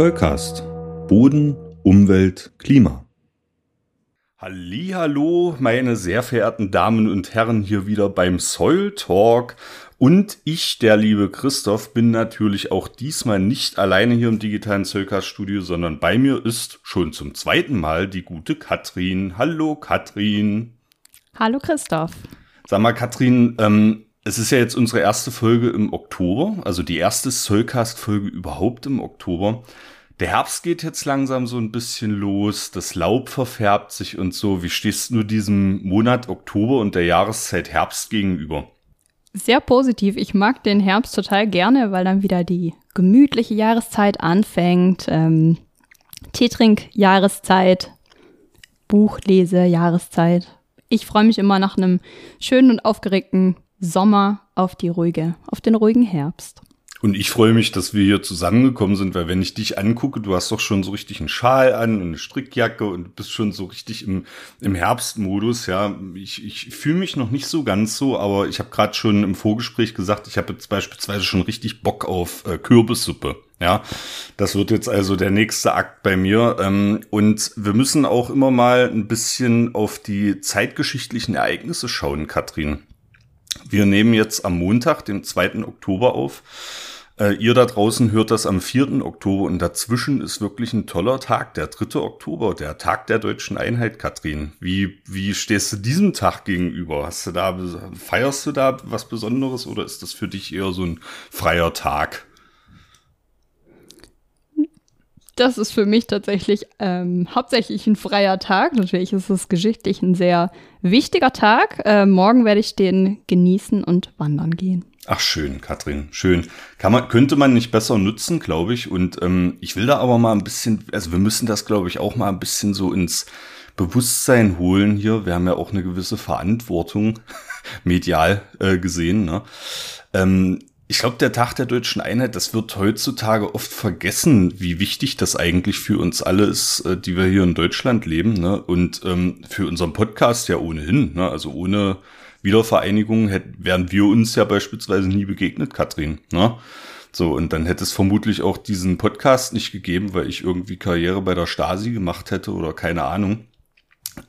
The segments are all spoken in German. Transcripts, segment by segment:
Zollcast. Boden, Umwelt, Klima. Hallo, meine sehr verehrten Damen und Herren, hier wieder beim Soil Talk. Und ich, der liebe Christoph, bin natürlich auch diesmal nicht alleine hier im digitalen Zollcast Studio, sondern bei mir ist schon zum zweiten Mal die gute Katrin. Hallo, Katrin. Hallo, Christoph. Sag mal, Katrin, ähm, es ist ja jetzt unsere erste Folge im Oktober, also die erste Soulcast-Folge überhaupt im Oktober. Der Herbst geht jetzt langsam so ein bisschen los, das Laub verfärbt sich und so. Wie stehst du diesem Monat Oktober und der Jahreszeit Herbst gegenüber? Sehr positiv. Ich mag den Herbst total gerne, weil dann wieder die gemütliche Jahreszeit anfängt. Ähm, Teetrink-Jahreszeit, Buchlese-Jahreszeit. Ich freue mich immer nach einem schönen und aufgeregten Sommer auf die ruhige, auf den ruhigen Herbst. Und ich freue mich, dass wir hier zusammengekommen sind, weil wenn ich dich angucke, du hast doch schon so richtig einen Schal an und eine Strickjacke und bist schon so richtig im, im Herbstmodus. Ja, ich, ich fühle mich noch nicht so ganz so, aber ich habe gerade schon im Vorgespräch gesagt, ich habe jetzt beispielsweise schon richtig Bock auf äh, Kürbissuppe. Ja, das wird jetzt also der nächste Akt bei mir. Ähm, und wir müssen auch immer mal ein bisschen auf die zeitgeschichtlichen Ereignisse schauen, Katrin. Wir nehmen jetzt am Montag, den 2. Oktober auf. Äh, ihr da draußen hört das am 4. Oktober und dazwischen ist wirklich ein toller Tag, der 3. Oktober, der Tag der deutschen Einheit, Katrin. Wie, wie stehst du diesem Tag gegenüber? Hast du da, feierst du da was Besonderes oder ist das für dich eher so ein freier Tag? Das ist für mich tatsächlich ähm, hauptsächlich ein freier Tag. Natürlich ist es geschichtlich ein sehr wichtiger Tag. Äh, morgen werde ich den genießen und wandern gehen. Ach schön, Katrin, schön. Kann man, könnte man nicht besser nutzen, glaube ich. Und ähm, ich will da aber mal ein bisschen, also wir müssen das, glaube ich, auch mal ein bisschen so ins Bewusstsein holen hier. Wir haben ja auch eine gewisse Verantwortung medial äh, gesehen. Ne? Ähm, ich glaube, der Tag der deutschen Einheit, das wird heutzutage oft vergessen, wie wichtig das eigentlich für uns alle ist, äh, die wir hier in Deutschland leben. Ne? Und ähm, für unseren Podcast ja ohnehin. Ne? Also ohne Wiedervereinigung hätten, wären wir uns ja beispielsweise nie begegnet, Katrin. Ne? So, und dann hätte es vermutlich auch diesen Podcast nicht gegeben, weil ich irgendwie Karriere bei der Stasi gemacht hätte oder keine Ahnung.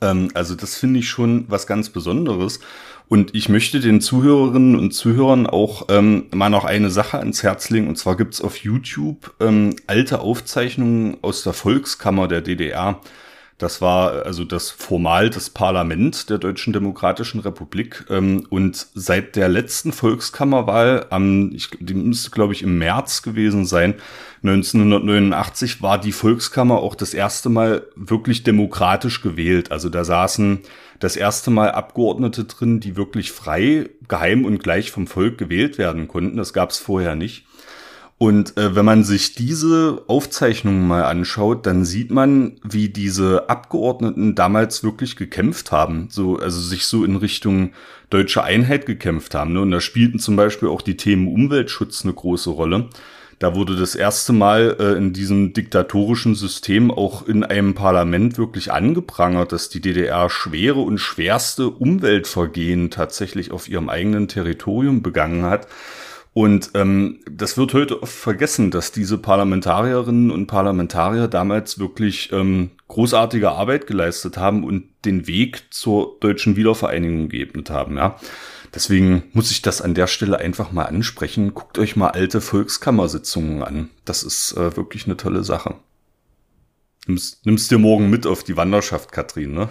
Ähm, also das finde ich schon was ganz Besonderes. Und ich möchte den Zuhörerinnen und Zuhörern auch ähm, mal noch eine Sache ans Herz legen. Und zwar gibt's auf YouTube ähm, alte Aufzeichnungen aus der Volkskammer der DDR. Das war also das formal das Parlament der Deutschen Demokratischen Republik. Ähm, und seit der letzten Volkskammerwahl, am, ich, die müsste, glaube ich, im März gewesen sein, 1989, war die Volkskammer auch das erste Mal wirklich demokratisch gewählt. Also da saßen das erste Mal Abgeordnete drin, die wirklich frei, geheim und gleich vom Volk gewählt werden konnten. Das gab es vorher nicht. Und äh, wenn man sich diese Aufzeichnungen mal anschaut, dann sieht man, wie diese Abgeordneten damals wirklich gekämpft haben, so also sich so in Richtung deutsche Einheit gekämpft haben. Ne? Und da spielten zum Beispiel auch die Themen Umweltschutz eine große Rolle. Da wurde das erste Mal äh, in diesem diktatorischen System auch in einem Parlament wirklich angeprangert, dass die DDR schwere und schwerste Umweltvergehen tatsächlich auf ihrem eigenen Territorium begangen hat. Und ähm, das wird heute oft vergessen, dass diese Parlamentarierinnen und Parlamentarier damals wirklich ähm, großartige Arbeit geleistet haben und den Weg zur deutschen Wiedervereinigung geebnet haben. Ja. Deswegen muss ich das an der Stelle einfach mal ansprechen. Guckt euch mal alte Volkskammersitzungen an. Das ist äh, wirklich eine tolle Sache. Nimmst, nimmst dir morgen mit auf die Wanderschaft, Katrin, ne?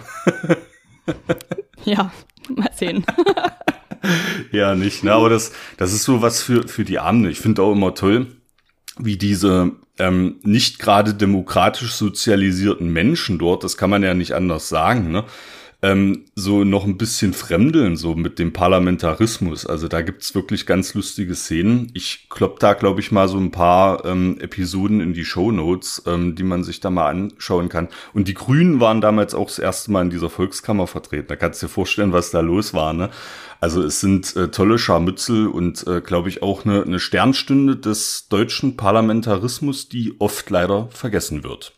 ja, mal sehen. ja, nicht, ne? Aber das, das ist so was für, für die Armen. Ich finde auch immer toll, wie diese ähm, nicht gerade demokratisch sozialisierten Menschen dort, das kann man ja nicht anders sagen, ne? Ähm, so noch ein bisschen fremdeln, so mit dem Parlamentarismus. Also da gibt's wirklich ganz lustige Szenen. Ich klopp da, glaube ich, mal so ein paar ähm, Episoden in die Show Notes, ähm, die man sich da mal anschauen kann. Und die Grünen waren damals auch das erste Mal in dieser Volkskammer vertreten. Da kannst du dir vorstellen, was da los war. Ne? Also es sind äh, tolle Scharmützel und, äh, glaube ich, auch eine, eine Sternstunde des deutschen Parlamentarismus, die oft leider vergessen wird.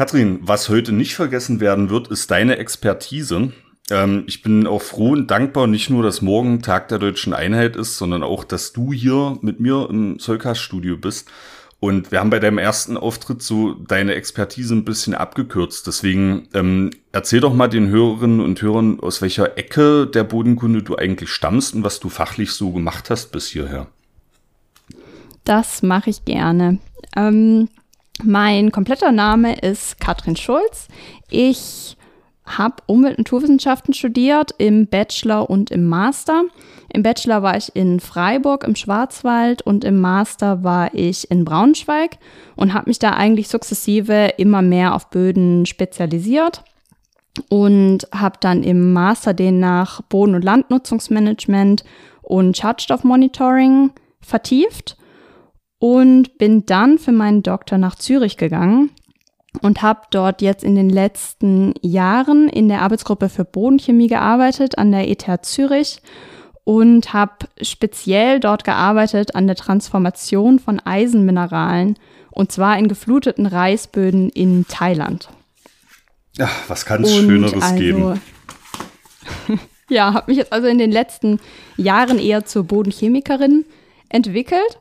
Katrin, was heute nicht vergessen werden wird, ist deine Expertise. Ähm, ich bin auch froh und dankbar, nicht nur, dass morgen Tag der deutschen Einheit ist, sondern auch, dass du hier mit mir im Zollcast-Studio bist. Und wir haben bei deinem ersten Auftritt so deine Expertise ein bisschen abgekürzt. Deswegen ähm, erzähl doch mal den Hörerinnen und Hörern, aus welcher Ecke der Bodenkunde du eigentlich stammst und was du fachlich so gemacht hast bis hierher. Das mache ich gerne. Ähm, mein kompletter Name ist Katrin Schulz. Ich habe Umwelt- und Naturwissenschaften studiert im Bachelor und im Master. Im Bachelor war ich in Freiburg im Schwarzwald und im Master war ich in Braunschweig und habe mich da eigentlich sukzessive immer mehr auf Böden spezialisiert und habe dann im Master den nach Boden- und Landnutzungsmanagement und Schadstoffmonitoring vertieft und bin dann für meinen Doktor nach Zürich gegangen und habe dort jetzt in den letzten Jahren in der Arbeitsgruppe für Bodenchemie gearbeitet an der ETH Zürich und habe speziell dort gearbeitet an der Transformation von Eisenmineralen und zwar in gefluteten Reisböden in Thailand. Ja, was kann es Schöneres also, geben? ja, habe mich jetzt also in den letzten Jahren eher zur Bodenchemikerin entwickelt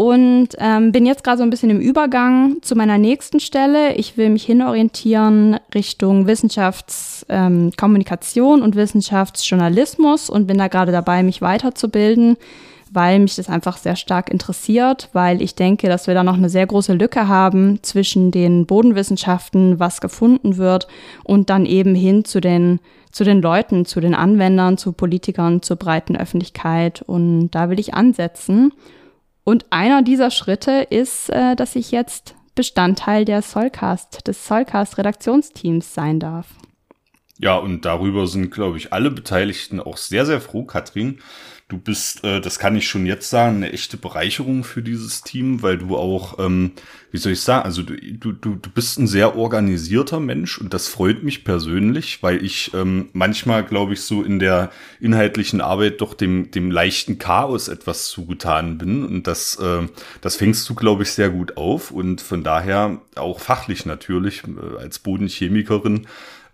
und ähm, bin jetzt gerade so ein bisschen im Übergang zu meiner nächsten Stelle. Ich will mich hinorientieren Richtung Wissenschaftskommunikation ähm, und Wissenschaftsjournalismus und bin da gerade dabei, mich weiterzubilden, weil mich das einfach sehr stark interessiert, weil ich denke, dass wir da noch eine sehr große Lücke haben zwischen den Bodenwissenschaften, was gefunden wird, und dann eben hin zu den zu den Leuten, zu den Anwendern, zu Politikern, zur breiten Öffentlichkeit. Und da will ich ansetzen. Und einer dieser Schritte ist, äh, dass ich jetzt Bestandteil der Solcast, des Solcast-Redaktionsteams sein darf. Ja, und darüber sind, glaube ich, alle Beteiligten auch sehr, sehr froh, Katrin. Du bist, äh, das kann ich schon jetzt sagen, eine echte Bereicherung für dieses Team, weil du auch, ähm, wie soll ich sagen, also du, du, du bist ein sehr organisierter Mensch und das freut mich persönlich, weil ich ähm, manchmal, glaube ich, so in der inhaltlichen Arbeit doch dem, dem leichten Chaos etwas zugetan bin und das, äh, das fängst du, glaube ich, sehr gut auf und von daher auch fachlich natürlich äh, als Bodenchemikerin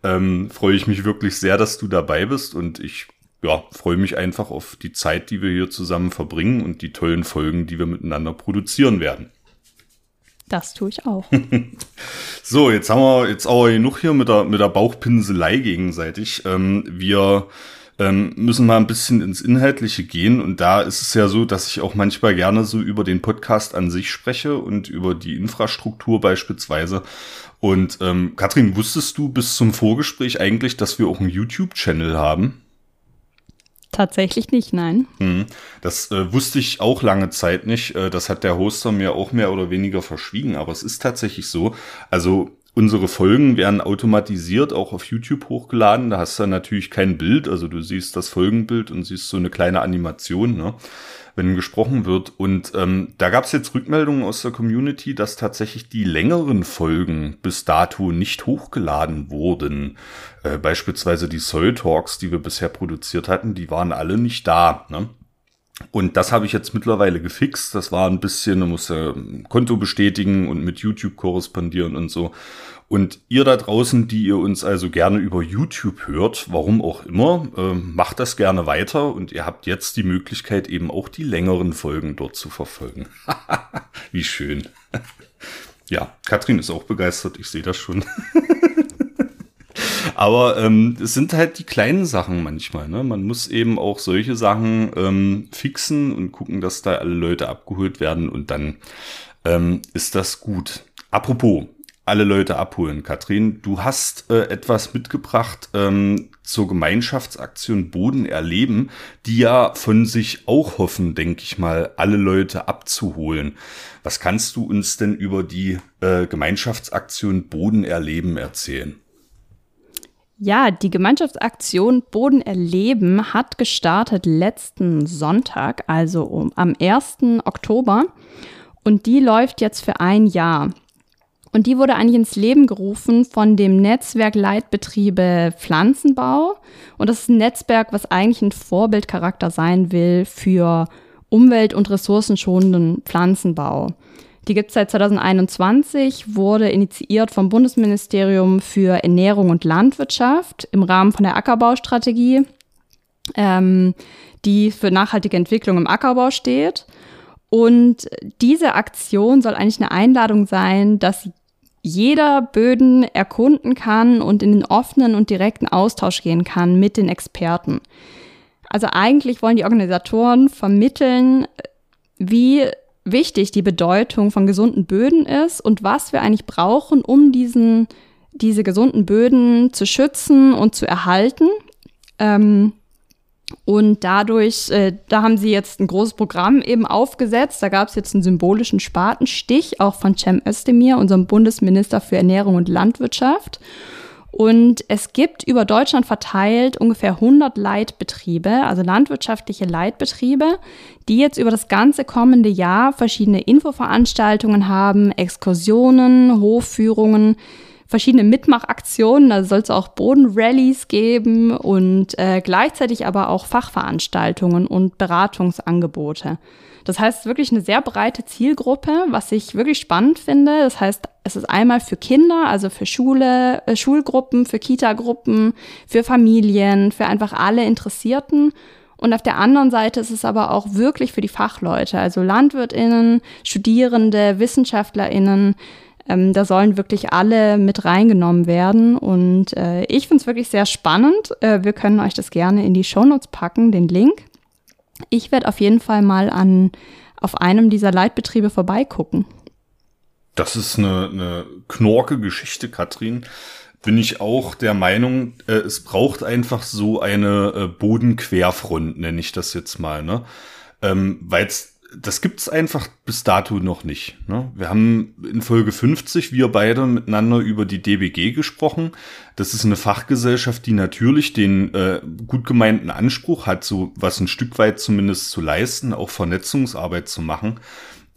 ähm, freue ich mich wirklich sehr, dass du dabei bist und ich ja, freue mich einfach auf die Zeit, die wir hier zusammen verbringen und die tollen Folgen, die wir miteinander produzieren werden. Das tue ich auch. so, jetzt haben wir jetzt aber genug hier mit der, mit der Bauchpinselei gegenseitig. Ähm, wir ähm, müssen mal ein bisschen ins Inhaltliche gehen. Und da ist es ja so, dass ich auch manchmal gerne so über den Podcast an sich spreche und über die Infrastruktur beispielsweise. Und ähm, Katrin, wusstest du bis zum Vorgespräch eigentlich, dass wir auch einen YouTube-Channel haben? Tatsächlich nicht, nein. Hm. Das äh, wusste ich auch lange Zeit nicht. Äh, das hat der Hoster mir auch mehr oder weniger verschwiegen, aber es ist tatsächlich so. Also unsere Folgen werden automatisiert auch auf YouTube hochgeladen. Da hast du natürlich kein Bild, also du siehst das Folgenbild und siehst so eine kleine Animation. Ne? wenn gesprochen wird. Und ähm, da gab es jetzt Rückmeldungen aus der Community, dass tatsächlich die längeren Folgen bis dato nicht hochgeladen wurden. Äh, beispielsweise die Soul Talks, die wir bisher produziert hatten, die waren alle nicht da. Ne? Und das habe ich jetzt mittlerweile gefixt. Das war ein bisschen, man muss ja Konto bestätigen und mit YouTube korrespondieren und so. Und ihr da draußen, die ihr uns also gerne über YouTube hört, warum auch immer, äh, macht das gerne weiter und ihr habt jetzt die Möglichkeit, eben auch die längeren Folgen dort zu verfolgen. Wie schön. ja, Katrin ist auch begeistert, ich sehe das schon. Aber ähm, es sind halt die kleinen Sachen manchmal. Ne? Man muss eben auch solche Sachen ähm, fixen und gucken, dass da alle Leute abgeholt werden und dann ähm, ist das gut. Apropos, alle Leute abholen. Katrin, du hast äh, etwas mitgebracht ähm, zur Gemeinschaftsaktion Boden erleben, die ja von sich auch hoffen, denke ich mal, alle Leute abzuholen. Was kannst du uns denn über die äh, Gemeinschaftsaktion Boden erleben erzählen? Ja, die Gemeinschaftsaktion Boden erleben hat gestartet letzten Sonntag, also um, am 1. Oktober. Und die läuft jetzt für ein Jahr. Und die wurde eigentlich ins Leben gerufen von dem Netzwerk Leitbetriebe Pflanzenbau. Und das ist ein Netzwerk, was eigentlich ein Vorbildcharakter sein will für umwelt- und ressourcenschonenden Pflanzenbau. Die gibt es seit 2021, wurde initiiert vom Bundesministerium für Ernährung und Landwirtschaft im Rahmen von der Ackerbaustrategie, ähm, die für nachhaltige Entwicklung im Ackerbau steht. Und diese Aktion soll eigentlich eine Einladung sein, dass jeder Böden erkunden kann und in den offenen und direkten Austausch gehen kann mit den Experten. Also eigentlich wollen die Organisatoren vermitteln, wie wichtig die Bedeutung von gesunden Böden ist und was wir eigentlich brauchen, um diesen, diese gesunden Böden zu schützen und zu erhalten. Ähm, und dadurch, äh, da haben sie jetzt ein großes Programm eben aufgesetzt. Da gab es jetzt einen symbolischen Spatenstich, auch von Cem Özdemir, unserem Bundesminister für Ernährung und Landwirtschaft. Und es gibt über Deutschland verteilt ungefähr 100 Leitbetriebe, also landwirtschaftliche Leitbetriebe, die jetzt über das ganze kommende Jahr verschiedene Infoveranstaltungen haben, Exkursionen, Hofführungen, verschiedene Mitmachaktionen. Da soll es auch Bodenrallies geben und äh, gleichzeitig aber auch Fachveranstaltungen und Beratungsangebote. Das heißt wirklich eine sehr breite Zielgruppe, was ich wirklich spannend finde. Das heißt, es ist einmal für Kinder, also für Schule, äh, Schulgruppen, für Kitagruppen, für Familien, für einfach alle Interessierten. Und auf der anderen Seite ist es aber auch wirklich für die Fachleute, also Landwirtinnen, Studierende, Wissenschaftlerinnen. Ähm, da sollen wirklich alle mit reingenommen werden. Und äh, ich finde es wirklich sehr spannend. Äh, wir können euch das gerne in die Shownotes packen, den Link. Ich werde auf jeden Fall mal an, auf einem dieser Leitbetriebe vorbeigucken. Das ist eine, eine knorke Geschichte, Katrin. Bin ich auch der Meinung, äh, es braucht einfach so eine äh, Bodenquerfront, nenne ich das jetzt mal, ne? Ähm, Weil es das gibt's einfach bis dato noch nicht. Ne? Wir haben in Folge 50 wir beide miteinander über die DBG gesprochen. Das ist eine Fachgesellschaft, die natürlich den äh, gut gemeinten Anspruch hat, so was ein Stück weit zumindest zu leisten, auch Vernetzungsarbeit zu machen.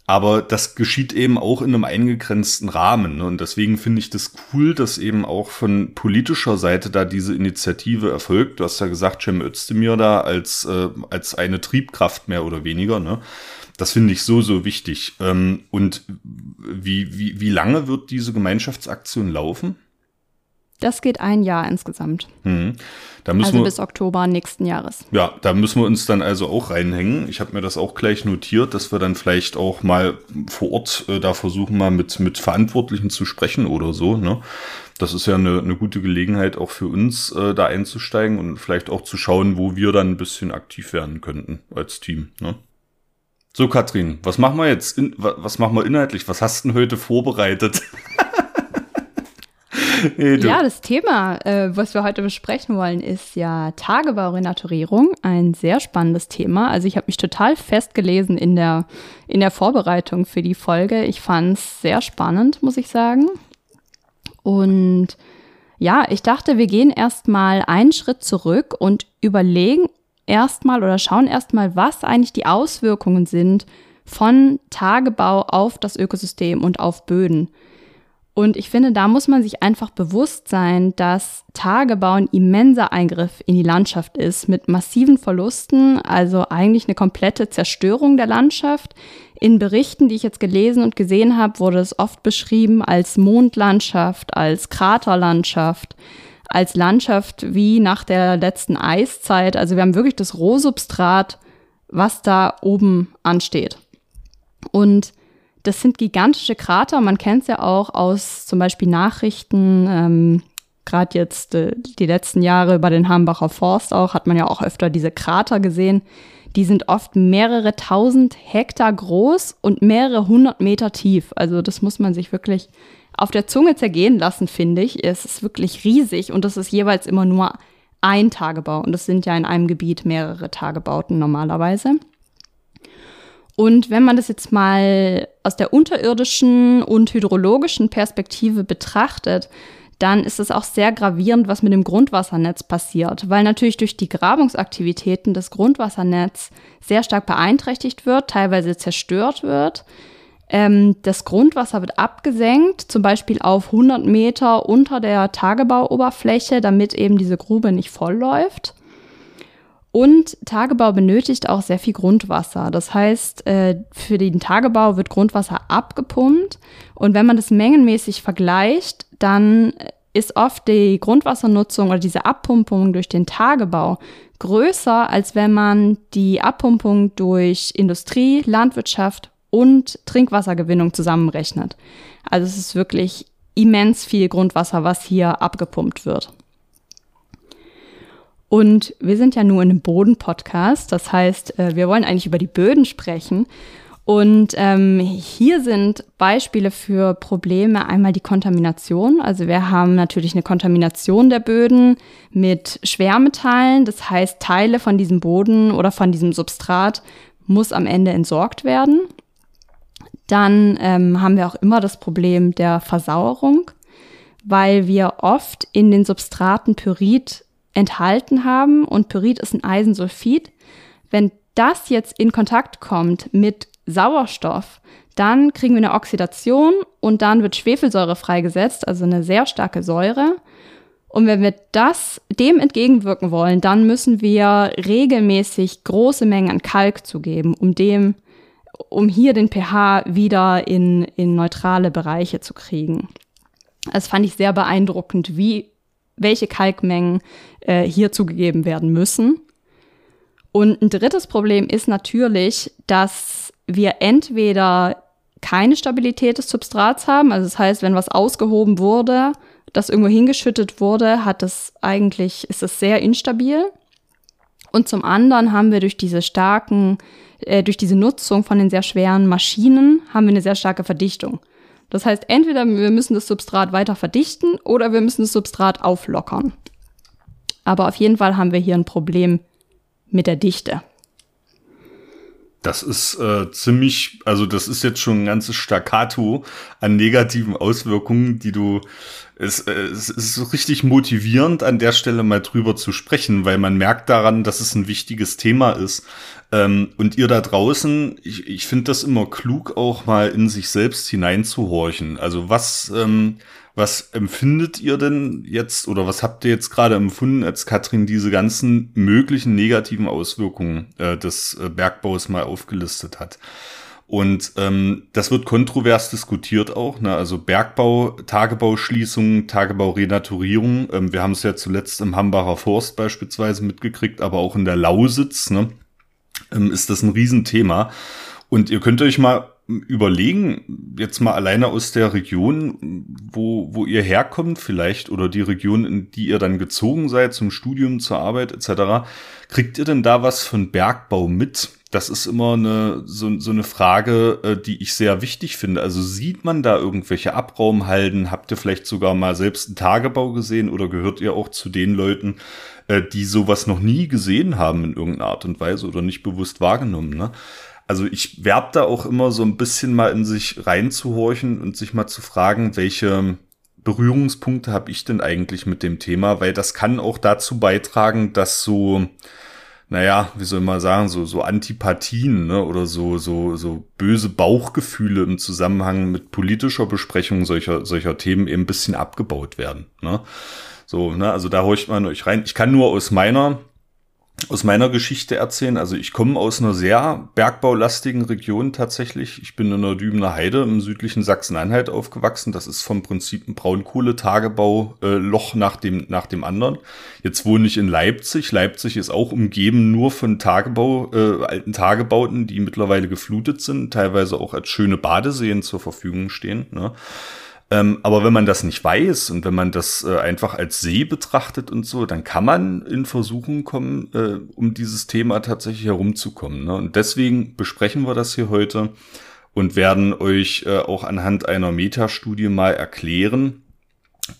Aber das geschieht eben auch in einem eingegrenzten Rahmen. Ne? Und deswegen finde ich das cool, dass eben auch von politischer Seite da diese Initiative erfolgt. Du hast ja gesagt, Cem Özdemir da als, äh, als eine Triebkraft mehr oder weniger. Ne? Das finde ich so, so wichtig. Ähm, und wie, wie, wie lange wird diese Gemeinschaftsaktion laufen? Das geht ein Jahr insgesamt. Mhm. Da müssen also wir, bis Oktober nächsten Jahres. Ja, da müssen wir uns dann also auch reinhängen. Ich habe mir das auch gleich notiert, dass wir dann vielleicht auch mal vor Ort äh, da versuchen, mal mit, mit Verantwortlichen zu sprechen oder so. Ne? Das ist ja eine, eine gute Gelegenheit auch für uns, äh, da einzusteigen und vielleicht auch zu schauen, wo wir dann ein bisschen aktiv werden könnten als Team. Ne? So, Katrin, was machen wir jetzt? In, was machen wir inhaltlich? Was hast du denn heute vorbereitet? hey, ja, das Thema, äh, was wir heute besprechen wollen, ist ja Tagebaurenaturierung. Ein sehr spannendes Thema. Also ich habe mich total festgelesen in der, in der Vorbereitung für die Folge. Ich fand es sehr spannend, muss ich sagen. Und ja, ich dachte, wir gehen erstmal einen Schritt zurück und überlegen erstmal oder schauen erstmal, was eigentlich die Auswirkungen sind von Tagebau auf das Ökosystem und auf Böden. Und ich finde, da muss man sich einfach bewusst sein, dass Tagebau ein immenser Eingriff in die Landschaft ist, mit massiven Verlusten, also eigentlich eine komplette Zerstörung der Landschaft. In Berichten, die ich jetzt gelesen und gesehen habe, wurde es oft beschrieben als Mondlandschaft, als Kraterlandschaft als Landschaft wie nach der letzten Eiszeit. Also wir haben wirklich das Rohsubstrat, was da oben ansteht. Und das sind gigantische Krater. Man kennt es ja auch aus zum Beispiel Nachrichten. Ähm, Gerade jetzt äh, die letzten Jahre bei den Hambacher Forst auch hat man ja auch öfter diese Krater gesehen. Die sind oft mehrere tausend Hektar groß und mehrere hundert Meter tief. Also das muss man sich wirklich auf der Zunge zergehen lassen, finde ich. Es ist wirklich riesig und das ist jeweils immer nur ein Tagebau. Und das sind ja in einem Gebiet mehrere Tagebauten normalerweise. Und wenn man das jetzt mal aus der unterirdischen und hydrologischen Perspektive betrachtet, dann ist es auch sehr gravierend, was mit dem Grundwassernetz passiert, weil natürlich durch die Grabungsaktivitäten das Grundwassernetz sehr stark beeinträchtigt wird, teilweise zerstört wird. Ähm, das Grundwasser wird abgesenkt, zum Beispiel auf 100 Meter unter der Tagebauoberfläche, damit eben diese Grube nicht vollläuft. Und Tagebau benötigt auch sehr viel Grundwasser. Das heißt, äh, für den Tagebau wird Grundwasser abgepumpt. Und wenn man das mengenmäßig vergleicht, dann ist oft die Grundwassernutzung oder diese Abpumpung durch den Tagebau größer, als wenn man die Abpumpung durch Industrie, Landwirtschaft und Trinkwassergewinnung zusammenrechnet. Also es ist wirklich immens viel Grundwasser, was hier abgepumpt wird. Und wir sind ja nur in einem Boden-Podcast, das heißt, äh, wir wollen eigentlich über die Böden sprechen. Und ähm, hier sind Beispiele für Probleme einmal die Kontamination. Also wir haben natürlich eine Kontamination der Böden mit Schwermetallen. Das heißt, Teile von diesem Boden oder von diesem Substrat muss am Ende entsorgt werden. Dann ähm, haben wir auch immer das Problem der Versauerung, weil wir oft in den Substraten Pyrid enthalten haben und Pyrid ist ein Eisensulfid. Wenn das jetzt in Kontakt kommt mit Sauerstoff, dann kriegen wir eine Oxidation und dann wird Schwefelsäure freigesetzt, also eine sehr starke Säure. Und wenn wir das dem entgegenwirken wollen, dann müssen wir regelmäßig große Mengen an Kalk zugeben, um dem, um hier den pH wieder in, in neutrale Bereiche zu kriegen. Das fand ich sehr beeindruckend, wie, welche Kalkmengen äh, hier zugegeben werden müssen. Und ein drittes Problem ist natürlich, dass wir entweder keine Stabilität des Substrats haben, also das heißt, wenn was ausgehoben wurde, das irgendwo hingeschüttet wurde, hat es eigentlich, ist es sehr instabil. Und zum anderen haben wir durch diese starken, äh, durch diese Nutzung von den sehr schweren Maschinen, haben wir eine sehr starke Verdichtung. Das heißt, entweder wir müssen das Substrat weiter verdichten oder wir müssen das Substrat auflockern. Aber auf jeden Fall haben wir hier ein Problem mit der Dichte. Das ist äh, ziemlich, also das ist jetzt schon ein ganzes Staccato an negativen Auswirkungen, die du, es, äh, es ist richtig motivierend, an der Stelle mal drüber zu sprechen, weil man merkt daran, dass es ein wichtiges Thema ist. Ähm, und ihr da draußen, ich, ich finde das immer klug, auch mal in sich selbst hineinzuhorchen. Also was, ähm, was empfindet ihr denn jetzt oder was habt ihr jetzt gerade empfunden, als Katrin diese ganzen möglichen negativen Auswirkungen äh, des äh, Bergbaus mal aufgelistet hat? Und ähm, das wird kontrovers diskutiert auch. Ne? Also Bergbau, Tagebauschließungen, Tagebaurenaturierung. Ähm, wir haben es ja zuletzt im Hambacher Forst beispielsweise mitgekriegt, aber auch in der Lausitz ne? ähm, ist das ein Riesenthema. Und ihr könnt euch mal überlegen, jetzt mal alleine aus der Region, wo, wo ihr herkommt vielleicht oder die Region, in die ihr dann gezogen seid zum Studium, zur Arbeit etc., kriegt ihr denn da was von Bergbau mit? Das ist immer eine, so, so eine Frage, äh, die ich sehr wichtig finde. Also sieht man da irgendwelche Abraumhalden? Habt ihr vielleicht sogar mal selbst einen Tagebau gesehen oder gehört ihr auch zu den Leuten, äh, die sowas noch nie gesehen haben in irgendeiner Art und Weise oder nicht bewusst wahrgenommen? Ne? Also ich werb da auch immer so ein bisschen mal in sich reinzuhorchen und sich mal zu fragen, welche Berührungspunkte habe ich denn eigentlich mit dem Thema, weil das kann auch dazu beitragen, dass so, naja, wie soll man sagen, so, so Antipathien ne, oder so, so, so böse Bauchgefühle im Zusammenhang mit politischer Besprechung solcher, solcher Themen eben ein bisschen abgebaut werden. Ne? So, ne, also da horcht man euch rein. Ich kann nur aus meiner aus meiner Geschichte erzählen. Also ich komme aus einer sehr bergbaulastigen Region tatsächlich. Ich bin in der Dübener Heide im südlichen Sachsen-Anhalt aufgewachsen. Das ist vom Prinzip ein Braunkohletagebau-Loch nach dem, nach dem anderen. Jetzt wohne ich in Leipzig. Leipzig ist auch umgeben nur von Tagebau, äh, alten Tagebauten, die mittlerweile geflutet sind, teilweise auch als schöne Badeseen zur Verfügung stehen. Ne? Ähm, aber wenn man das nicht weiß und wenn man das äh, einfach als See betrachtet und so, dann kann man in Versuchen kommen, äh, um dieses Thema tatsächlich herumzukommen. Ne? Und deswegen besprechen wir das hier heute und werden euch äh, auch anhand einer Metastudie mal erklären,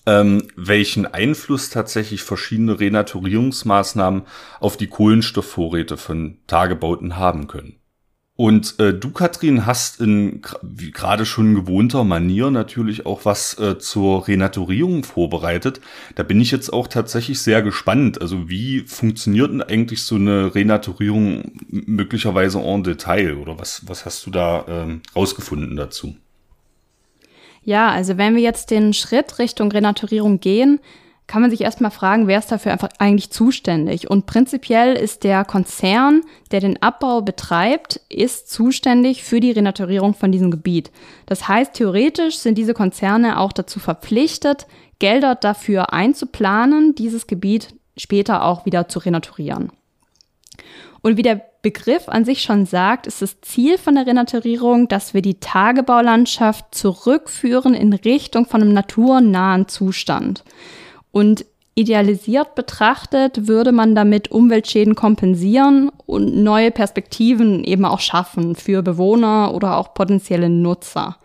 ähm, welchen Einfluss tatsächlich verschiedene Renaturierungsmaßnahmen auf die Kohlenstoffvorräte von Tagebauten haben können. Und äh, du, Katrin, hast in gerade schon gewohnter Manier natürlich auch was äh, zur Renaturierung vorbereitet. Da bin ich jetzt auch tatsächlich sehr gespannt. Also wie funktioniert denn eigentlich so eine Renaturierung möglicherweise en Detail? Oder was, was hast du da ähm, rausgefunden dazu? Ja, also wenn wir jetzt den Schritt Richtung Renaturierung gehen, kann man sich erstmal fragen, wer ist dafür einfach eigentlich zuständig? Und prinzipiell ist der Konzern, der den Abbau betreibt, ist zuständig für die Renaturierung von diesem Gebiet. Das heißt, theoretisch sind diese Konzerne auch dazu verpflichtet, Gelder dafür einzuplanen, dieses Gebiet später auch wieder zu renaturieren. Und wie der Begriff an sich schon sagt, ist das Ziel von der Renaturierung, dass wir die Tagebaulandschaft zurückführen in Richtung von einem naturnahen Zustand. Und idealisiert betrachtet würde man damit Umweltschäden kompensieren und neue Perspektiven eben auch schaffen für Bewohner oder auch potenzielle Nutzer.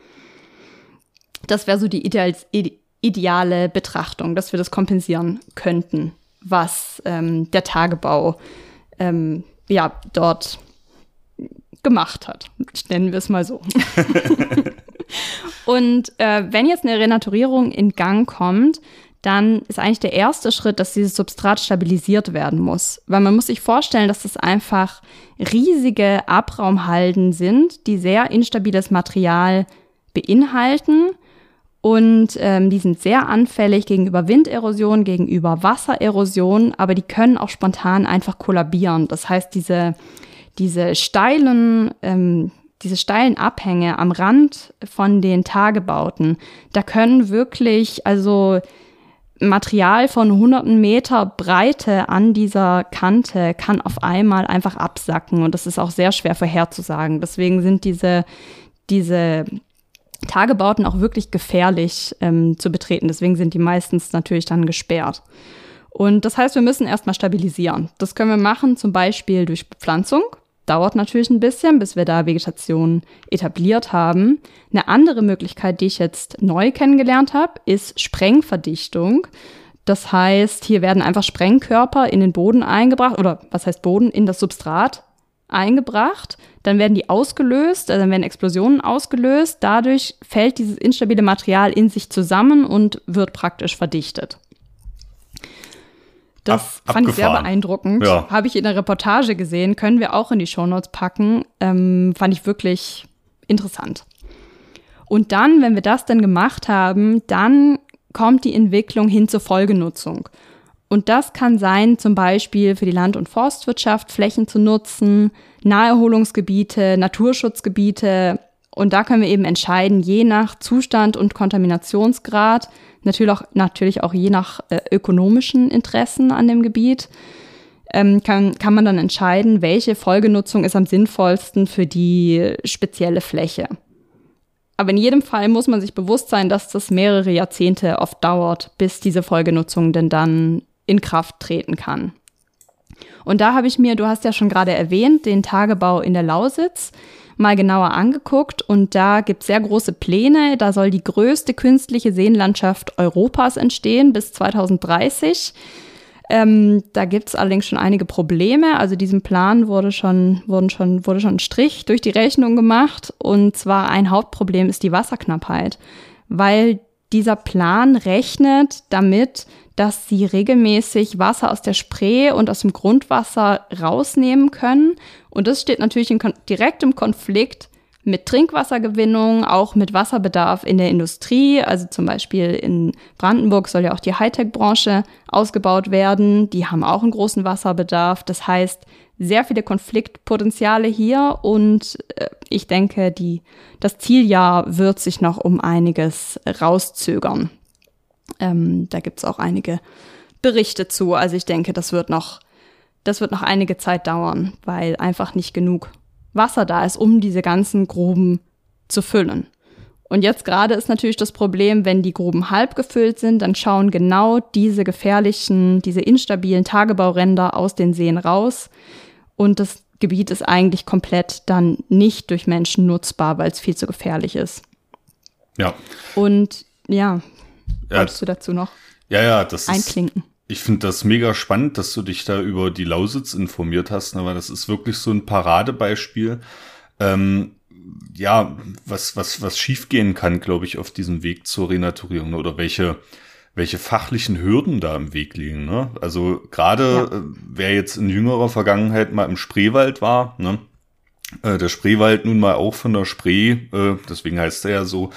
Das wäre so die ideale Betrachtung, dass wir das kompensieren könnten, was ähm, der Tagebau ähm, ja, dort gemacht hat. Nennen wir es mal so. und äh, wenn jetzt eine Renaturierung in Gang kommt, dann ist eigentlich der erste Schritt, dass dieses Substrat stabilisiert werden muss. Weil man muss sich vorstellen, dass das einfach riesige Abraumhalden sind, die sehr instabiles Material beinhalten und ähm, die sind sehr anfällig gegenüber Winderosion, gegenüber Wassererosion, aber die können auch spontan einfach kollabieren. Das heißt, diese, diese steilen, ähm, diese steilen Abhänge am Rand von den Tagebauten, da können wirklich, also Material von hunderten Meter Breite an dieser Kante kann auf einmal einfach absacken und das ist auch sehr schwer vorherzusagen. Deswegen sind diese, diese Tagebauten auch wirklich gefährlich ähm, zu betreten. Deswegen sind die meistens natürlich dann gesperrt. Und das heißt, wir müssen erstmal stabilisieren. Das können wir machen, zum Beispiel durch Bepflanzung. Dauert natürlich ein bisschen, bis wir da Vegetation etabliert haben. Eine andere Möglichkeit, die ich jetzt neu kennengelernt habe, ist Sprengverdichtung. Das heißt, hier werden einfach Sprengkörper in den Boden eingebracht, oder was heißt Boden, in das Substrat eingebracht, dann werden die ausgelöst, also dann werden Explosionen ausgelöst, dadurch fällt dieses instabile Material in sich zusammen und wird praktisch verdichtet. Das Ab, fand ich sehr beeindruckend. Ja. Habe ich in der Reportage gesehen, können wir auch in die Shownotes packen. Ähm, fand ich wirklich interessant. Und dann, wenn wir das dann gemacht haben, dann kommt die Entwicklung hin zur Folgenutzung. Und das kann sein, zum Beispiel für die Land- und Forstwirtschaft Flächen zu nutzen, Naherholungsgebiete, Naturschutzgebiete. Und da können wir eben entscheiden, je nach Zustand und Kontaminationsgrad, natürlich auch, natürlich auch je nach äh, ökonomischen Interessen an dem Gebiet, ähm, kann, kann man dann entscheiden, welche Folgenutzung ist am sinnvollsten für die spezielle Fläche. Aber in jedem Fall muss man sich bewusst sein, dass das mehrere Jahrzehnte oft dauert, bis diese Folgenutzung denn dann in Kraft treten kann. Und da habe ich mir, du hast ja schon gerade erwähnt, den Tagebau in der Lausitz mal genauer angeguckt und da gibt es sehr große Pläne. Da soll die größte künstliche Seenlandschaft Europas entstehen bis 2030. Ähm, da gibt es allerdings schon einige Probleme. Also diesem Plan wurde schon, wurden schon, wurde schon ein Strich durch die Rechnung gemacht. Und zwar ein Hauptproblem ist die Wasserknappheit, weil dieser Plan rechnet damit, dass sie regelmäßig Wasser aus der Spree und aus dem Grundwasser rausnehmen können. Und das steht natürlich in direkt im Konflikt mit Trinkwassergewinnung, auch mit Wasserbedarf in der Industrie. Also zum Beispiel in Brandenburg soll ja auch die Hightech-Branche ausgebaut werden. Die haben auch einen großen Wasserbedarf. Das heißt, sehr viele Konfliktpotenziale hier und äh, ich denke, die, das Zieljahr wird sich noch um einiges rauszögern. Ähm, da gibt es auch einige Berichte zu. Also ich denke, das wird noch, das wird noch einige Zeit dauern, weil einfach nicht genug Wasser da ist, um diese ganzen Gruben zu füllen. Und jetzt gerade ist natürlich das Problem, wenn die Gruben halb gefüllt sind, dann schauen genau diese gefährlichen, diese instabilen Tagebauränder aus den Seen raus. Und das Gebiet ist eigentlich komplett dann nicht durch Menschen nutzbar, weil es viel zu gefährlich ist. Ja. Und ja, ja, Wolltest du dazu noch ja, ja, das einklinken? Ist, ich finde das mega spannend, dass du dich da über die Lausitz informiert hast, ne, weil das ist wirklich so ein Paradebeispiel. Ähm, ja, was, was, was schiefgehen kann, glaube ich, auf diesem Weg zur Renaturierung ne, oder welche, welche fachlichen Hürden da im Weg liegen. Ne? Also gerade ja. äh, wer jetzt in jüngerer Vergangenheit mal im Spreewald war, ne, äh, der Spreewald nun mal auch von der Spree, äh, deswegen heißt er ja so,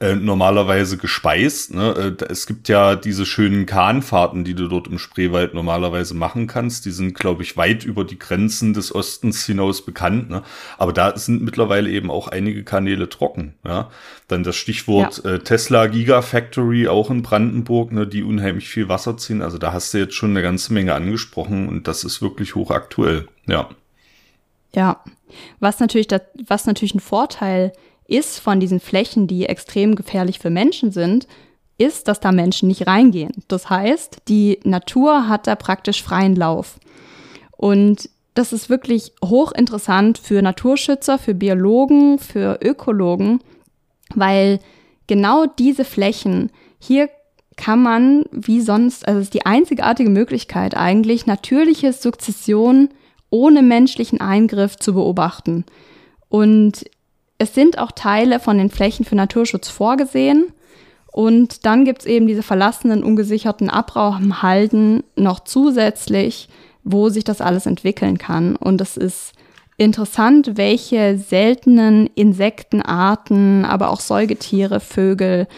äh, normalerweise gespeist. Ne? Äh, es gibt ja diese schönen Kahnfahrten, die du dort im Spreewald normalerweise machen kannst. Die sind, glaube ich, weit über die Grenzen des Ostens hinaus bekannt. Ne? Aber da sind mittlerweile eben auch einige Kanäle trocken. Ja? Dann das Stichwort ja. äh, Tesla Gigafactory auch in Brandenburg, ne, die unheimlich viel Wasser ziehen. Also da hast du jetzt schon eine ganze Menge angesprochen und das ist wirklich hochaktuell. Ja. Ja, was natürlich, das, was natürlich ein Vorteil ist von diesen Flächen, die extrem gefährlich für Menschen sind, ist, dass da Menschen nicht reingehen. Das heißt, die Natur hat da praktisch freien Lauf. Und das ist wirklich hochinteressant für Naturschützer, für Biologen, für Ökologen, weil genau diese Flächen, hier kann man wie sonst, also es ist die einzigartige Möglichkeit eigentlich, natürliche Sukzession ohne menschlichen Eingriff zu beobachten. Und es sind auch Teile von den Flächen für Naturschutz vorgesehen. Und dann gibt es eben diese verlassenen, ungesicherten Abraumhalden noch zusätzlich, wo sich das alles entwickeln kann. Und es ist interessant, welche seltenen Insektenarten, aber auch Säugetiere, Vögel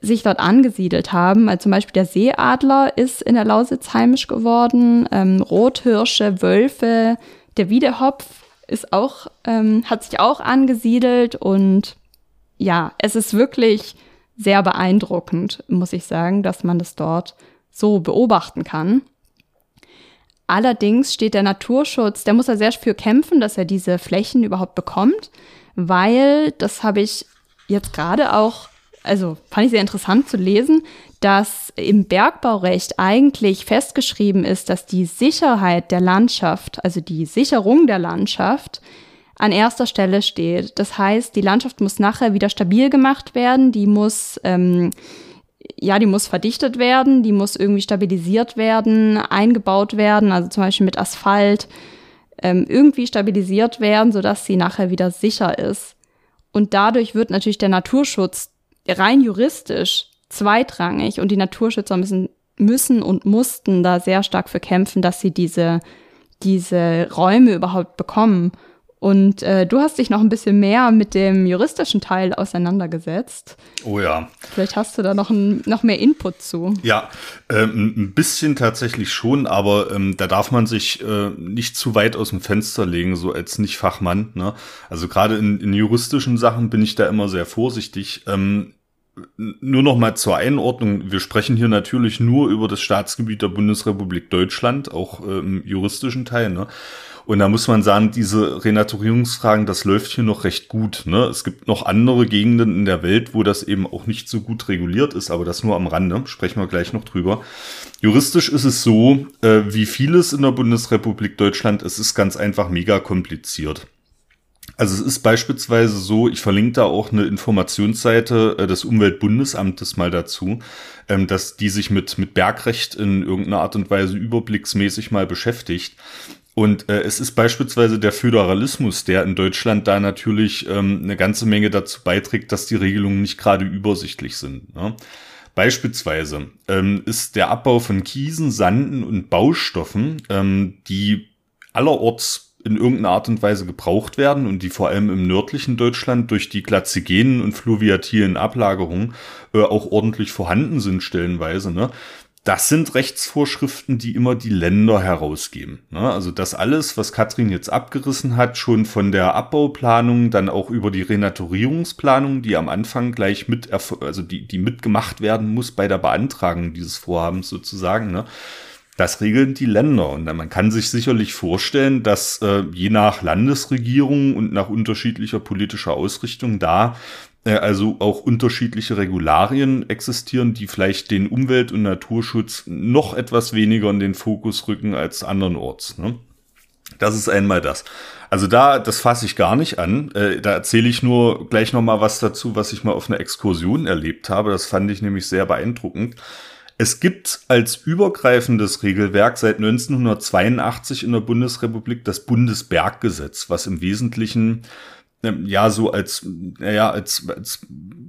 sich dort angesiedelt haben. Also zum Beispiel der Seeadler ist in der Lausitz heimisch geworden, ähm, Rothirsche, Wölfe, der Wiedehopf ist auch, ähm, hat sich auch angesiedelt und ja, es ist wirklich sehr beeindruckend, muss ich sagen, dass man das dort so beobachten kann. Allerdings steht der Naturschutz, der muss ja sehr für kämpfen, dass er diese Flächen überhaupt bekommt, weil, das habe ich jetzt gerade auch, also fand ich sehr interessant zu lesen, dass im Bergbaurecht eigentlich festgeschrieben ist, dass die Sicherheit der Landschaft, also die Sicherung der Landschaft, an erster Stelle steht. Das heißt, die Landschaft muss nachher wieder stabil gemacht werden, die muss ähm, ja, die muss verdichtet werden, die muss irgendwie stabilisiert werden, eingebaut werden, also zum Beispiel mit Asphalt, ähm, irgendwie stabilisiert werden, sodass sie nachher wieder sicher ist. Und dadurch wird natürlich der Naturschutz rein juristisch zweitrangig und die Naturschützer müssen, müssen und mussten da sehr stark für kämpfen, dass sie diese, diese Räume überhaupt bekommen. Und äh, du hast dich noch ein bisschen mehr mit dem juristischen Teil auseinandergesetzt. Oh ja. Vielleicht hast du da noch, ein, noch mehr Input zu. Ja, ähm, ein bisschen tatsächlich schon, aber ähm, da darf man sich äh, nicht zu weit aus dem Fenster legen, so als Nicht-Fachmann. Ne? Also gerade in, in juristischen Sachen bin ich da immer sehr vorsichtig. Ähm, nur noch mal zur Einordnung. Wir sprechen hier natürlich nur über das Staatsgebiet der Bundesrepublik Deutschland, auch im juristischen Teil. Ne? Und da muss man sagen, diese Renaturierungsfragen, das läuft hier noch recht gut. Ne? Es gibt noch andere Gegenden in der Welt, wo das eben auch nicht so gut reguliert ist, aber das nur am Rande. Sprechen wir gleich noch drüber. Juristisch ist es so, äh, wie vieles in der Bundesrepublik Deutschland, es ist ganz einfach mega kompliziert. Also es ist beispielsweise so, ich verlinke da auch eine Informationsseite äh, des Umweltbundesamtes mal dazu, ähm, dass die sich mit, mit Bergrecht in irgendeiner Art und Weise überblicksmäßig mal beschäftigt. Und äh, es ist beispielsweise der Föderalismus, der in Deutschland da natürlich ähm, eine ganze Menge dazu beiträgt, dass die Regelungen nicht gerade übersichtlich sind. Ne? Beispielsweise ähm, ist der Abbau von Kiesen, Sanden und Baustoffen, ähm, die allerorts in irgendeiner Art und Weise gebraucht werden und die vor allem im nördlichen Deutschland durch die glatzigenen und fluviatilen Ablagerungen äh, auch ordentlich vorhanden sind stellenweise. Ne? Das sind Rechtsvorschriften, die immer die Länder herausgeben. Ne? Also das alles, was Katrin jetzt abgerissen hat, schon von der Abbauplanung, dann auch über die Renaturierungsplanung, die am Anfang gleich mit, also die, die mitgemacht werden muss bei der Beantragung dieses Vorhabens sozusagen. Ne? Das regeln die Länder. Und man kann sich sicherlich vorstellen, dass äh, je nach Landesregierung und nach unterschiedlicher politischer Ausrichtung da äh, also auch unterschiedliche Regularien existieren, die vielleicht den Umwelt- und Naturschutz noch etwas weniger in den Fokus rücken als andernorts. Ne? Das ist einmal das. Also da, das fasse ich gar nicht an. Äh, da erzähle ich nur gleich noch mal was dazu, was ich mal auf einer Exkursion erlebt habe. Das fand ich nämlich sehr beeindruckend. Es gibt als übergreifendes Regelwerk seit 1982 in der Bundesrepublik das Bundesberggesetz, was im Wesentlichen ähm, ja so als, naja, als, als